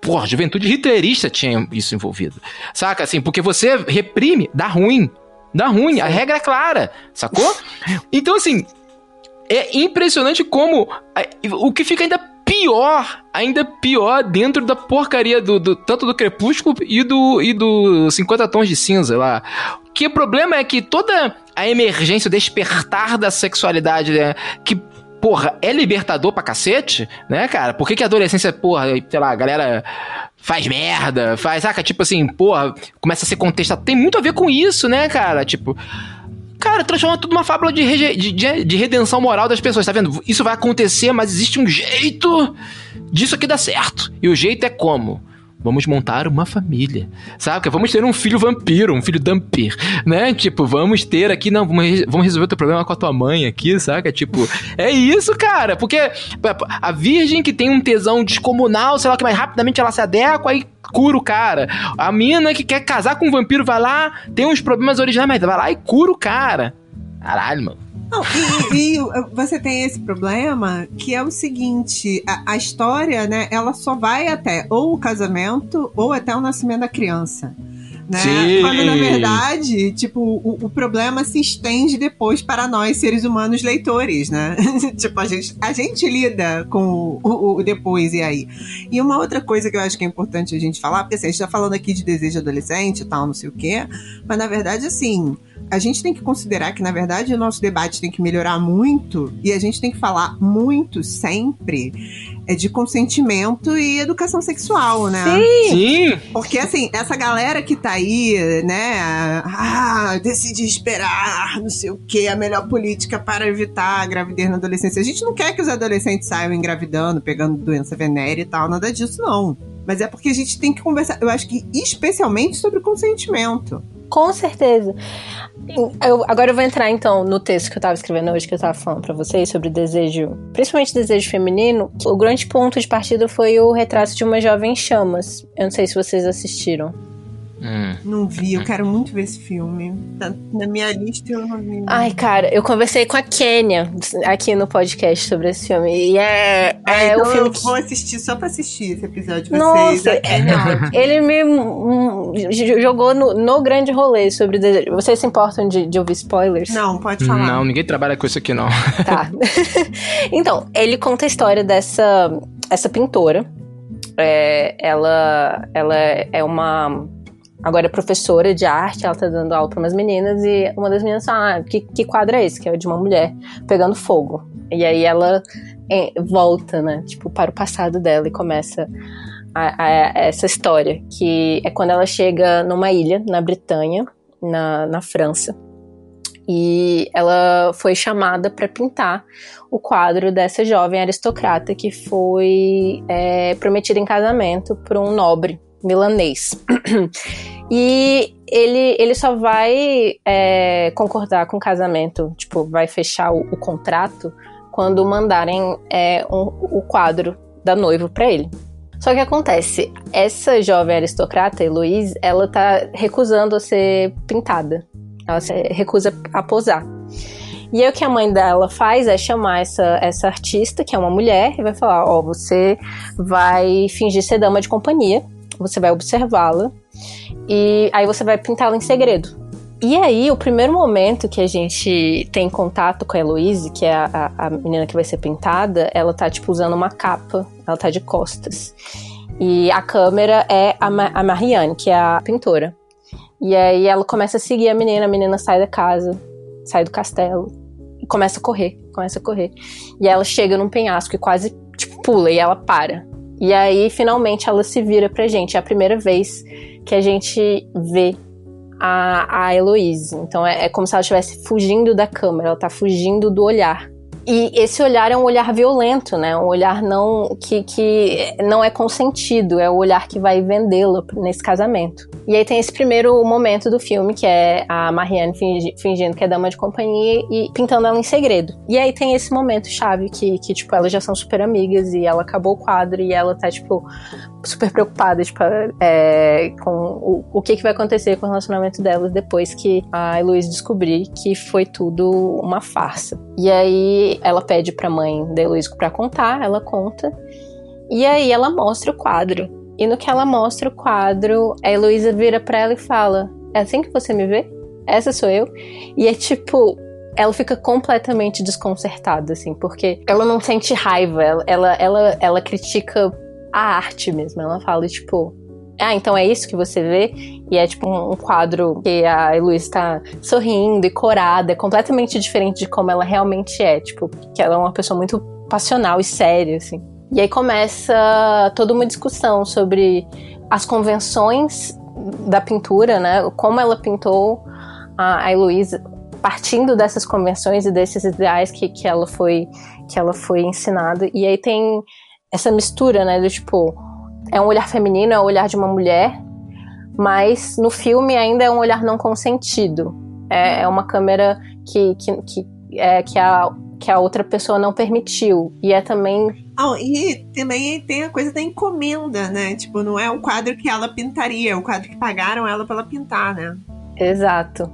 porra, juventude hitlerista tinha isso envolvido. Saca? Assim, porque você reprime, dá ruim. Dá ruim, Sim. a regra é clara, sacou? [LAUGHS] Então, assim, é impressionante como o que fica ainda pior, ainda pior dentro da porcaria do, do, tanto do Crepúsculo e do e do 50 tons de cinza lá. Que o problema é que toda a emergência, o despertar da sexualidade, né, que porra, é libertador pra cacete, né, cara? Por que, que a adolescência, porra, sei lá, a galera faz merda, faz, saca? Tipo assim, porra, começa a ser contestado. Tem muito a ver com isso, né, cara? Tipo, Cara, transforma tudo numa fábula de, de, de, redenção moral das pessoas, tá vendo? Isso vai acontecer, mas existe um jeito disso aqui dar certo. E o jeito é como? Vamos montar uma família. Sabe? Vamos ter um filho vampiro, um filho dampir, né? Tipo, vamos ter aqui, não, vamos resolver o teu problema com a tua mãe aqui, saca? Tipo, é isso, cara. Porque a virgem que tem um tesão descomunal, sei lá, que mais rapidamente ela se adequa e cura o cara. A mina que quer casar com um vampiro vai lá, tem uns problemas originais, mas vai lá e cura o cara. Caralho, mano. Não, e, e, você tem esse problema que é o seguinte: a, a, história, né, ela só vai até ou o casamento ou até o nascimento da criança. né? Sim. Quando na verdade, tipo, o, o problema se estende depois para nós, seres humanos leitores, né? [LAUGHS] tipo, a gente, a gente lida com o, o, depois e aí. E uma outra coisa que eu acho que é importante a gente falar, porque assim, a gente tá falando aqui de desejo adolescente e tal, não sei o quê, mas na verdade, assim, a gente tem que considerar que, na verdade, o nosso debate tem que melhorar muito e a gente tem que falar muito sempre é de consentimento e educação sexual, né? Sim! Sim! Porque, assim, essa galera que tá aí, né? Ah, decidi esperar, não sei o que, a melhor política para evitar a gravidez na adolescência. A gente não quer que os adolescentes saiam engravidando, pegando doença venérea e tal, nada disso, não. Mas é porque a gente tem que conversar, eu acho que especialmente sobre consentimento. Com certeza. Eu, agora eu vou entrar então no texto que eu tava escrevendo hoje, que eu tava falando pra vocês sobre desejo, principalmente desejo feminino. O grande ponto de partida foi o retrato de uma jovem chamas. Eu não sei se vocês assistiram. Hum. Não vi, eu quero muito ver esse filme. Tá na minha lista eu não vi. Ai, cara, eu conversei com a Kênia aqui no podcast sobre esse filme. E é, Ah, é então o filme eu que. vou assistir só pra assistir esse episódio de vocês. Nossa, É, é ele me j- jogou no, no grande rolê sobre desejo. Vocês se importam de, de ouvir spoilers? Não, pode falar. Não, ninguém trabalha com isso aqui, não. Tá. [LAUGHS] [LAUGHS] então, ele conta a história dessa essa pintora. É, ela, ela é uma. Agora é professora de arte, ela tá dando aula pra umas meninas e uma das meninas fala: ah, que, que quadro é esse? Que é de uma mulher pegando fogo. E aí ela é, volta, né? Tipo, para o passado dela e começa a- a- essa história. Que é quando ela chega numa ilha, na Bretanha, na, na França. E ela foi chamada para pintar o quadro dessa jovem aristocrata que foi é, prometida em casamento por um nobre milanês. [CLEARS THROAT] e ele, ele só vai é, concordar com o casamento, tipo, vai fechar o, o contrato quando mandarem é, um- o quadro da noiva para ele. Só que acontece, essa jovem aristocrata, Heloise, ela tá recusando a ser pintada. Ela se recusa a posar. E aí o que a mãe dela faz é chamar essa, essa artista, que é uma mulher, e vai falar: Ó, você vai fingir ser dama de companhia, você vai observá-la, e aí você vai pintá-la em segredo. E aí, o primeiro momento que a gente tem contato com a Heloise, que é a, a, menina que vai ser pintada, ela tá, tipo, usando uma capa, ela tá de costas. E a câmera é a, Ma a Marianne, que é a pintora. E aí ela começa a seguir a menina, a menina sai da casa, sai do castelo e começa a correr, começa a correr. E ela chega num penhasco e quase tipo, pula e ela para. E aí finalmente ela se vira pra gente. É a primeira vez que a gente vê a, a Heloise. Então é, é como se ela estivesse fugindo da câmera, ela tá fugindo do olhar. E esse olhar é um olhar violento, né? Um olhar não que, que não é consentido, é o olhar que vai vendê-la nesse casamento. E aí tem esse primeiro momento do filme, que é a Marianne fingi- fingindo que é dama de companhia e pintando ela em segredo. E aí tem esse momento chave que, que tipo, elas já são super amigas e ela acabou o quadro e ela tá, tipo, super preocupada, tipo, é, com o, o que, que vai acontecer com o relacionamento delas depois que a Heloise descobrir que foi tudo uma farsa. E aí ela pede pra mãe da Heloise pra contar, ela conta. E aí ela mostra o quadro. E no que ela mostra o quadro, a Heloísa vira pra ela e fala: É assim que você me vê? Essa sou eu? E é tipo. Ela fica completamente desconcertada, assim, porque ela não sente raiva, ela, ela, ela, ela critica a arte mesmo. Ela fala, tipo, ah, então é isso que você vê? E é tipo um, quadro que a Heloísa tá sorrindo e corada, é completamente diferente de como ela realmente é. Tipo, que ela é uma pessoa muito passional e séria, assim. E aí começa toda uma discussão sobre as convenções da pintura, né? Como ela pintou a, a Heloísa partindo dessas convenções e desses ideais que, que ela foi que ela foi ensinada. E aí tem essa mistura, né? Do tipo, é um olhar feminino, é o olhar de uma mulher, mas no filme ainda é um olhar não consentido. É, é uma câmera que, que, que, é, que, a, que a outra pessoa não permitiu. E é também. Ah, e também tem a coisa da encomenda, né? Tipo, não é o quadro que ela pintaria, é o quadro que pagaram ela pra ela pintar, né? Exato.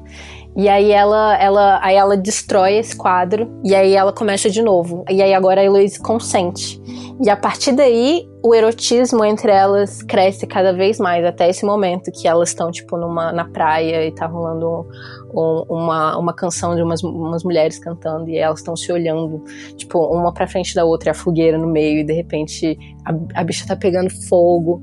E aí ela, ela, aí ela destrói esse quadro e aí ela começa de novo. E aí agora a Heloise consente. E a partir daí, o erotismo entre elas cresce cada vez mais, até esse momento que elas estão, tipo, numa, na praia e tá rolando um, uma, uma canção de umas, umas mulheres cantando e elas estão se olhando, tipo, uma pra frente da outra, e a fogueira no meio, e de repente a, a bicha tá pegando fogo.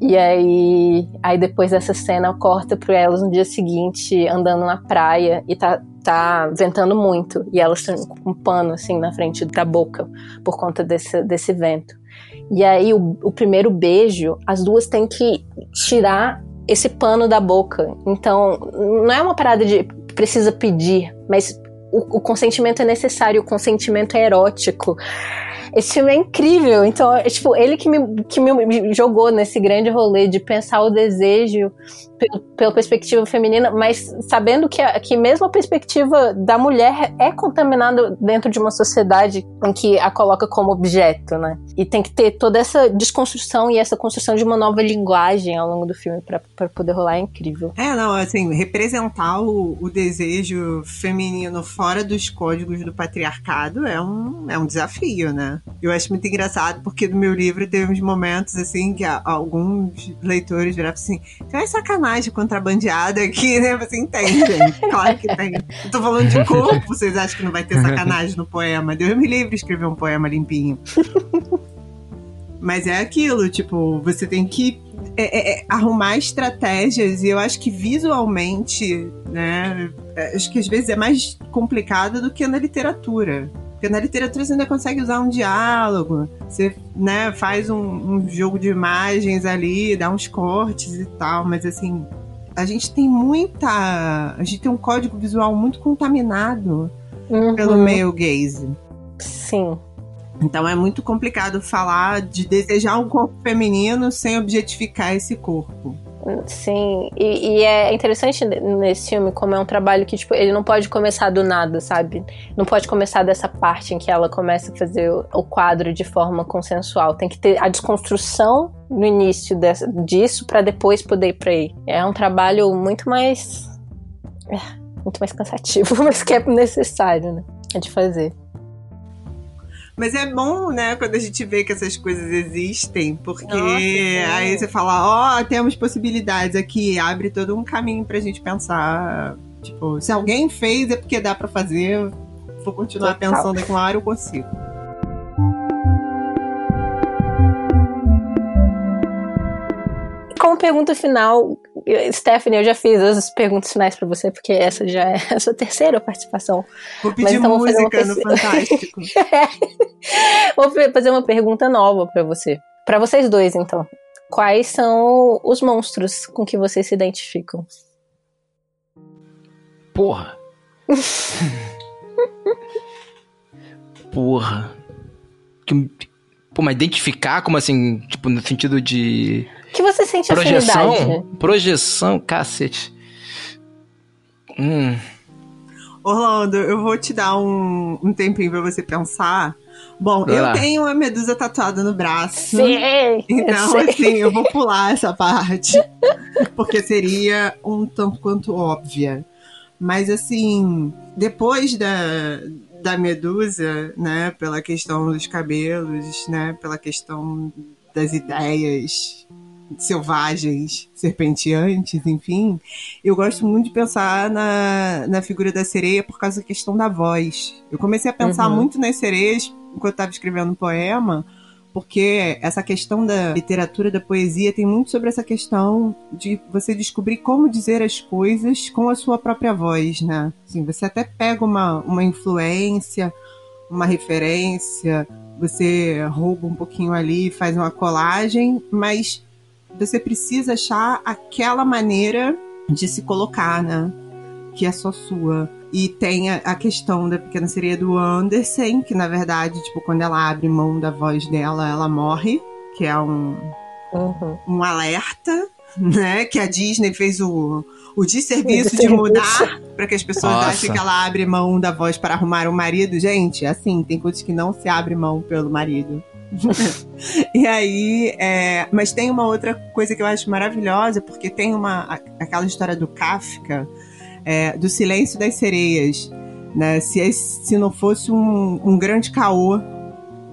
E aí, aí depois dessa cena corta para elas no dia seguinte andando na praia e tá, tá ventando muito e elas estão com um pano assim na frente da boca por conta desse, desse vento. E aí o, o primeiro beijo, as duas têm que tirar esse pano da boca. Então, não é uma parada de precisa pedir, mas o, o consentimento é necessário, o consentimento é erótico. Esse filme é incrível. Então, é, tipo, ele que me, que me jogou nesse grande rolê de pensar o desejo pela perspectiva feminina, mas sabendo que, que mesmo a perspectiva da mulher é contaminada dentro de uma sociedade em que a coloca como objeto, né? E tem que ter toda essa desconstrução e essa construção de uma nova linguagem ao longo do filme para poder rolar é incrível. É, não, assim, representar o, o desejo feminino fora dos códigos do patriarcado é um, é um desafio, né? Eu acho muito engraçado porque no meu livro teve uns momentos assim que alguns leitores viraram assim: tem uma sacanagem contrabandeada aqui, né? Você entende, [LAUGHS] gente? Claro que tem. Eu tô falando de corpo, vocês acham que não vai ter sacanagem no poema? Deus me livre escrever um poema limpinho. Mas é aquilo, tipo, você tem que é, é, é, arrumar estratégias e eu acho que visualmente, né? Acho que às vezes é mais complicado do que na literatura. Porque na literatura você ainda consegue usar um diálogo, você né, faz um, um jogo de imagens ali, dá uns cortes e tal, mas assim, a gente tem muita. A gente tem um código visual muito contaminado uhum. pelo male gaze. Sim. Então é muito complicado falar de desejar um corpo feminino sem objetificar esse corpo. Sim, e, e, é interessante nesse filme como é um trabalho que, tipo, ele não pode começar do nada, sabe? Não pode começar dessa parte em que ela começa a fazer o quadro de forma consensual. Tem que ter a desconstrução no início dessa, disso para depois poder ir pra aí. É um trabalho muito mais. É, muito mais cansativo, [LAUGHS] mas que é necessário, né? É de fazer. Mas é bom, né, quando a gente vê que essas coisas existem, porque Nossa, aí você fala, ó, oh, temos possibilidades aqui, abre todo um caminho pra gente pensar. Tipo, se alguém fez é porque dá para fazer, vou continuar Total. pensando aqui uma hora eu consigo. Como pergunta final, Stephanie, eu já fiz as perguntas finais para você, porque essa já é a sua terceira participação. Vou pedir Mas, então, música no Fantástico. [LAUGHS] é. Vou fazer uma pergunta nova para você. Para vocês dois, então. Quais são os monstros com que vocês se identificam? Porra. [LAUGHS] Porra. Pô, mas identificar como assim? Tipo, no sentido de que você sente projeção, afinidade? Projeção, cacete. Hum. Orlando, eu vou te dar um, um tempinho pra você pensar. Bom, Vai eu lá. tenho uma medusa tatuada no braço. Sim, então, eu assim, eu vou pular essa parte. porque seria um tanto quanto óbvia. Mas, assim, depois da, da medusa, né, pela questão dos cabelos, né, pela questão das ideias selvagens, serpenteantes, enfim, eu gosto muito de pensar na, na figura da sereia por causa da questão da voz. Eu comecei a pensar uhum. muito nas sereias enquanto estava escrevendo um poema, porque essa questão da literatura, da poesia, tem muito sobre essa questão de você descobrir como dizer as coisas com a sua própria voz, né? Assim, você até pega uma, uma influência, uma referência, você rouba um pouquinho ali, faz uma colagem, mas você precisa achar aquela maneira de se colocar, né? Que é só sua. E tem a, a, questão da pequena sereia do Anderson, que na verdade, tipo, quando ela abre mão da voz dela, ela morre, que é um, uhum. um alerta, né? Que a Disney fez o, o desserviço de mudar para que as pessoas Nossa. achem que ela abre mão da voz para arrumar um marido. Gente, assim, tem coisas que não se abre mão pelo marido. [LAUGHS] e aí, é, mas tem uma outra coisa que eu acho maravilhosa, porque tem uma aquela história do Kafka, é, do Silêncio das Sereias. Né? Se, se não fosse um, um grande caô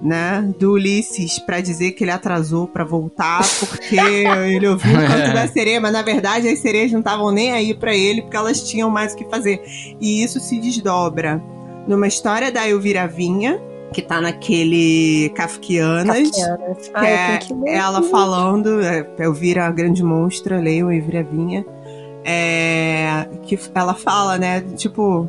né, do Ulisses para dizer que ele atrasou para voltar porque [LAUGHS] ele ouviu o canto da sereia, mas na verdade as sereias não estavam nem aí para ele porque elas tinham mais o que fazer. E isso se desdobra numa história da Elvira Vinha, que tá naquele Kafkianas, Kafkianas. que é ela falando, é, Elvira a grande monstra, leiam Elvira Vinha, é, que ela fala, né, tipo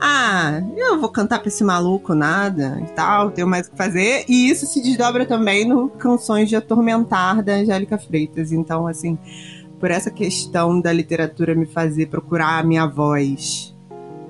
ah, eu vou cantar pra esse maluco nada e tal, tenho mais o que fazer. E isso se desdobra também no Canções de Atormentar da Angélica Freitas. Então, assim, por essa questão da literatura me fazer procurar a minha voz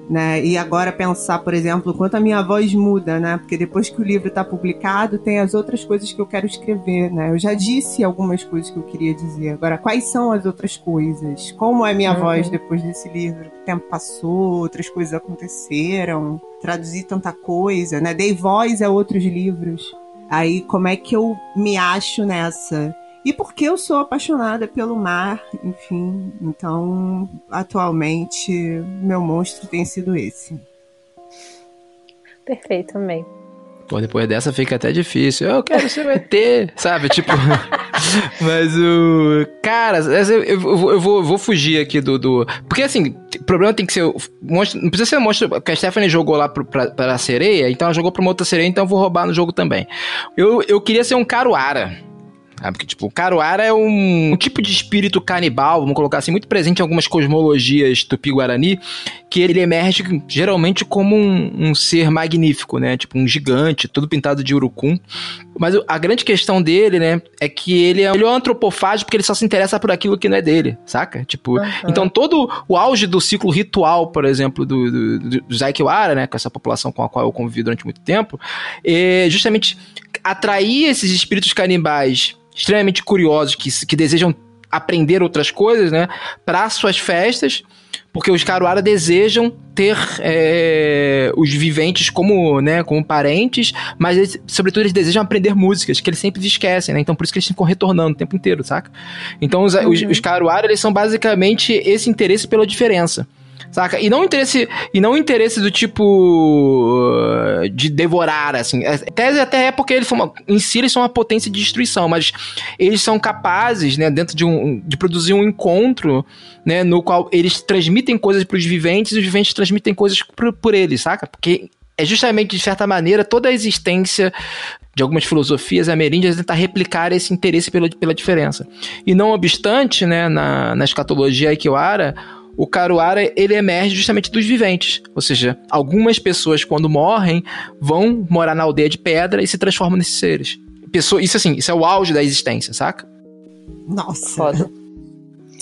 né? E agora pensar, por exemplo, quanto a minha voz muda, né? Porque depois que o livro está publicado, tem as outras coisas que eu quero escrever, né? Eu já disse algumas coisas que eu queria dizer. Agora, quais são as outras coisas? Como é minha uhum. voz depois desse livro? O tempo passou, outras coisas aconteceram, traduzi tanta coisa, né? Dei voz a outros livros. Aí, como é que eu me acho nessa? E porque eu sou apaixonada pelo mar, enfim. Então, atualmente, meu monstro tem sido esse. Perfeito também. Pô, depois dessa fica até difícil. Eu quero ser um ET, [LAUGHS] sabe? Tipo. [LAUGHS] Mas o. Cara, eu, eu, eu, vou, eu vou fugir aqui do, do. Porque assim, o problema tem que ser. Monstro, não precisa ser monstro. Porque a Stephanie jogou lá pro, pra, pra sereia, então ela jogou pra uma outra sereia, então eu vou roubar no jogo também. Eu, eu queria ser um caruara. Porque, tipo, o Caruara é um, um, tipo de espírito canibal, vamos colocar assim, muito presente em algumas cosmologias tupi-guarani, que ele emerge geralmente como um, um, ser magnífico, né? Tipo, um gigante, todo pintado de urucum. Mas a grande questão dele, né, é que ele é, ele é um antropofágico porque ele só se interessa por aquilo que não é dele, saca? Tipo, uhum. então todo o auge do ciclo ritual, por exemplo, do, do, do, do Zaikiwara, né, com essa população com a qual eu convivi durante muito tempo, é justamente atrair esses espíritos canibais extremamente curiosos que, que desejam aprender outras coisas, né, para suas festas, porque os Caruara desejam ter é, os viventes como, né, como parentes, mas eles, sobretudo eles desejam aprender músicas que eles sempre esquecem, né? Então por isso que eles ficam retornando o tempo inteiro, saca? Então os, uhum. os, os Caruara, eles são basicamente esse interesse pela diferença. Saca? E não interesse, e não interesse do tipo uh, de devorar, assim. Até, até é porque eles são uma, em si eles são uma potência de destruição, mas eles são capazes, né, dentro de um de produzir um encontro, né, no qual eles transmitem coisas para os viventes e os viventes transmitem coisas por, por eles, saca? Porque é justamente, de certa maneira, toda a existência de algumas filosofias ameríndias tentar replicar esse interesse pela, pela diferença. E não obstante, né, na, na escatologia Aikiwara, o Caruara ele emerge justamente dos viventes. Ou seja, algumas pessoas, quando morrem, vão morar na aldeia de pedra e se transformam nesses seres. Pessoa, isso assim, isso é o auge da existência, saca? Nossa. Foda.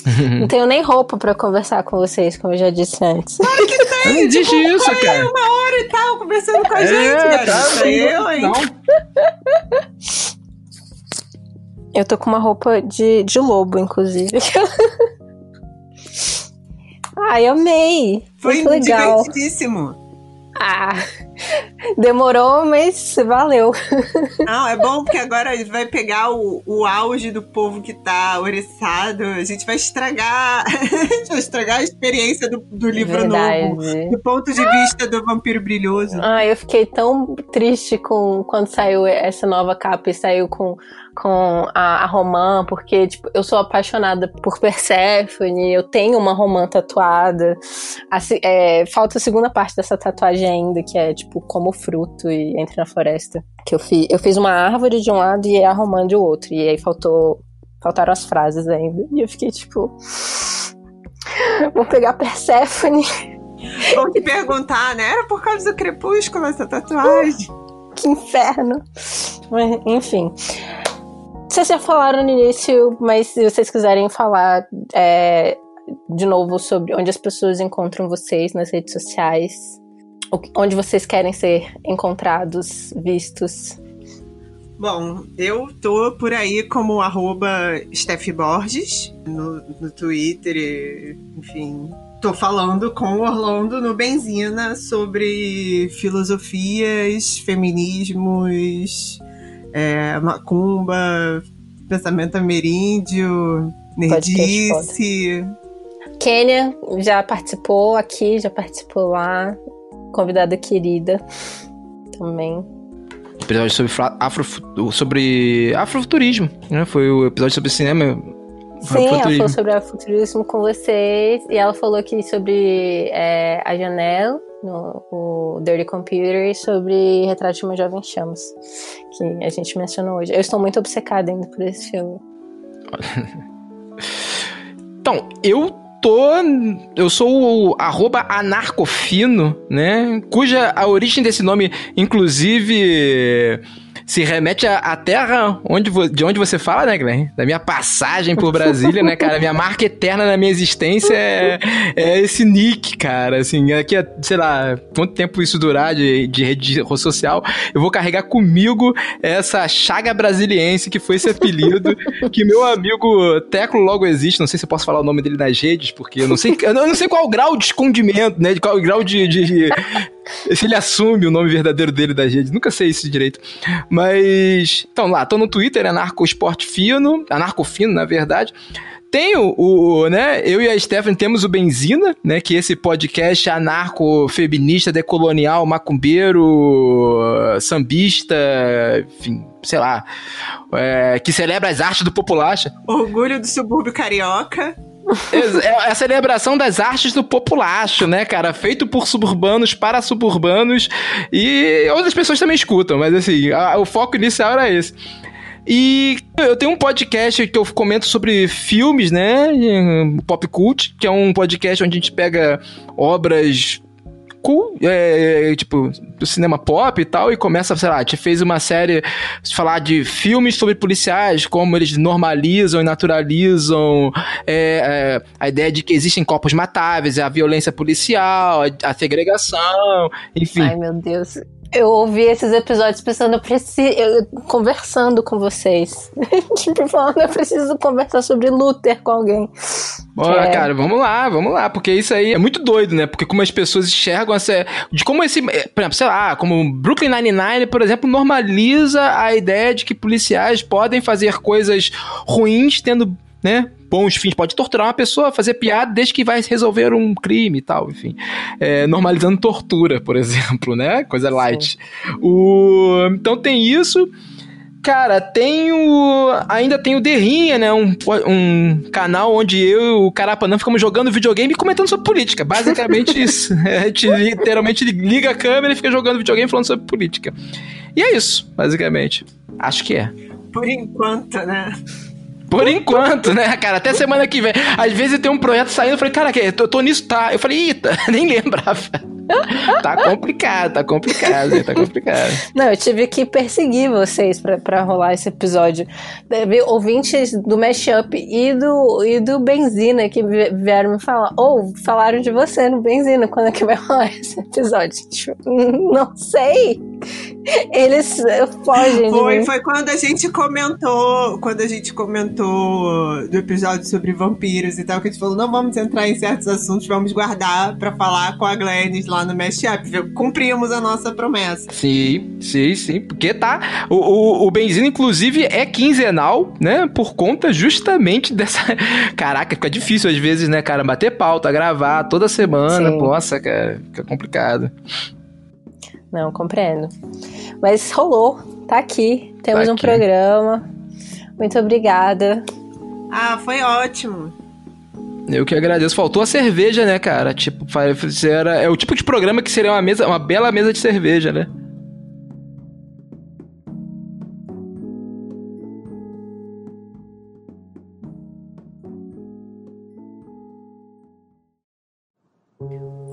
[LAUGHS] Não tenho nem roupa para conversar com vocês, como eu já disse antes. Claro que [LAUGHS] tem! Não tipo, isso, cara. Uma hora e tal conversando com a é, gente, tá, eu, hein? Não. Eu tô com uma roupa de, de lobo, inclusive. [LAUGHS] Ai, amei. Foi Muito legal. divertidíssimo. Ah, demorou, mas valeu. Não, é bom porque agora a gente vai pegar o, o auge do povo que tá oriçado. A gente vai estragar. [LAUGHS] a gente vai estragar a experiência do, do livro Verdade. novo. Do ponto de vista do vampiro brilhoso. Ah, eu fiquei tão triste com quando saiu essa nova capa e saiu com com a, a romã, porque tipo, eu sou apaixonada por Persephone, eu tenho uma romã tatuada. A, é, falta a segunda parte dessa tatuagem ainda, que é tipo como fruto e entre na floresta. Que eu fiz, eu fiz uma árvore de um lado e a romã de outro. E aí faltou. Faltaram as frases ainda. E eu fiquei tipo. Vou pegar Persephone. Vou te perguntar, né? Era por causa do crepúsculo essa tatuagem. [LAUGHS] que inferno. Mas, enfim. Vocês já falaram no início, mas se vocês quiserem falar é, de novo sobre onde as pessoas encontram vocês nas redes sociais, onde vocês querem ser encontrados, vistos. Bom, eu tô por aí como arroba Steph Borges no, no Twitter, enfim. Tô falando com o Orlando no Benzina sobre filosofias, feminismos, é, macumba, pensamento ameríndio, nerdice. Kênia já participou aqui, já participou lá. Convidada querida também. Episódio sobre, afro, sobre afrofuturismo, né? Foi o episódio sobre cinema. Sim, ela falou sobre afrofuturismo com vocês. E ela falou aqui sobre é, a Janela, no o Dirty Computer, e sobre Retrato de uma Jovem Chamas, que a gente mencionou hoje. Eu estou muito obcecada ainda por esse filme. [LAUGHS] então, eu tô. Eu sou o arroba anarcofino, né? Cuja a origem desse nome, inclusive se remete à terra onde, de onde você fala, né, Glenn? Da minha passagem por Brasília, né, cara? Minha marca eterna na minha existência é, é esse nick, cara. Assim, aqui, sei lá, quanto tempo isso durar de, de rede social, eu vou carregar comigo essa chaga brasiliense que foi esse apelido, que meu amigo Teclo logo existe. Não sei se eu posso falar o nome dele nas redes, porque eu não sei, eu não sei qual o grau de escondimento, né? De qual o grau de, de [LAUGHS] se ele assume o nome verdadeiro dele da rede, nunca sei isso direito. Mas. Então lá, tô no Twitter, Anarco Esporte Fino, Anarcofino, na verdade. Tenho o, né, eu e a Stephanie temos o Benzina, né, que é esse podcast anarco-feminista, decolonial, macumbeiro, sambista, enfim, sei lá, é, que celebra as artes do populacha. Orgulho do subúrbio carioca. É a celebração das artes do populacho, né, cara? Feito por suburbanos para suburbanos e outras pessoas também escutam, mas assim, a, o foco inicial era esse. E eu tenho um podcast que eu comento sobre filmes, né? Pop Cult, que é um podcast onde a gente pega obras cool, é, tipo, do cinema pop e tal, e começa, sei lá, gente fez uma série falar de filmes sobre policiais, como eles normalizam e naturalizam é, é, a ideia de que existem corpos matáveis, a violência policial, a, a segregação, enfim. Ai, meu Deus eu ouvi esses episódios pensando, eu preciso. Eu, conversando com vocês. [LAUGHS] tipo, falando, eu preciso conversar sobre Luther com alguém. Bora, é... cara, vamos lá, vamos lá. Porque isso aí é muito doido, né? Porque como as pessoas enxergam essa. De como esse. Por exemplo, sei lá, como Brooklyn Nine-Nine, por exemplo, normaliza a ideia de que policiais podem fazer coisas ruins tendo, né? bons fins. Pode torturar uma pessoa, fazer piada desde que vai resolver um crime e tal, enfim. É, normalizando tortura, por exemplo, né? Coisa light. O, então tem isso. Cara, tem o. Ainda tem o Derrinha, né? Um, um canal onde eu e o Carapanã ficamos jogando videogame e comentando sobre política. Basicamente [LAUGHS] isso. A gente literalmente liga a câmera e fica jogando videogame falando sobre política. E é isso, basicamente. Acho que é. Por enquanto, né? Por enquanto, né, cara? Até semana que vem. Às vezes tem um projeto saindo, eu falei, cara, eu tô, tô nisso, tá? Eu falei, eita, [LAUGHS] nem lembrava. tá complicado, tá complicado, tá complicado. Não, eu tive que perseguir vocês pra, pra rolar esse episódio. Deve, ouvintes do Mashup e do, e do Benzina que vieram me falar. Ou falaram de você no Benzina, quando é que vai rolar esse episódio? Tipo, [LAUGHS] não sei. Eles fogem. Foi, foi quando a gente comentou, quando a gente comentou do episódio sobre vampiros e tal, que a gente falou, não vamos entrar em certos assuntos, vamos guardar para falar com a Glennis lá no Mashup. Cumprimos a nossa promessa. Sim, sim, sim. Porque tá. O, o, o Benzino, inclusive, é quinzenal, né? Por conta justamente dessa. [LAUGHS] Caraca, fica difícil às vezes, né, cara? Bater pauta, gravar toda semana. Sim. Nossa, cara, fica complicado. Não, compreendo. Mas rolou, tá aqui. Temos tá aqui. um programa. Muito obrigada. Ah, foi ótimo. Eu que agradeço. Faltou a cerveja, né, cara? Tipo, era, é o tipo de programa que seria uma mesa, uma bela mesa de cerveja, né?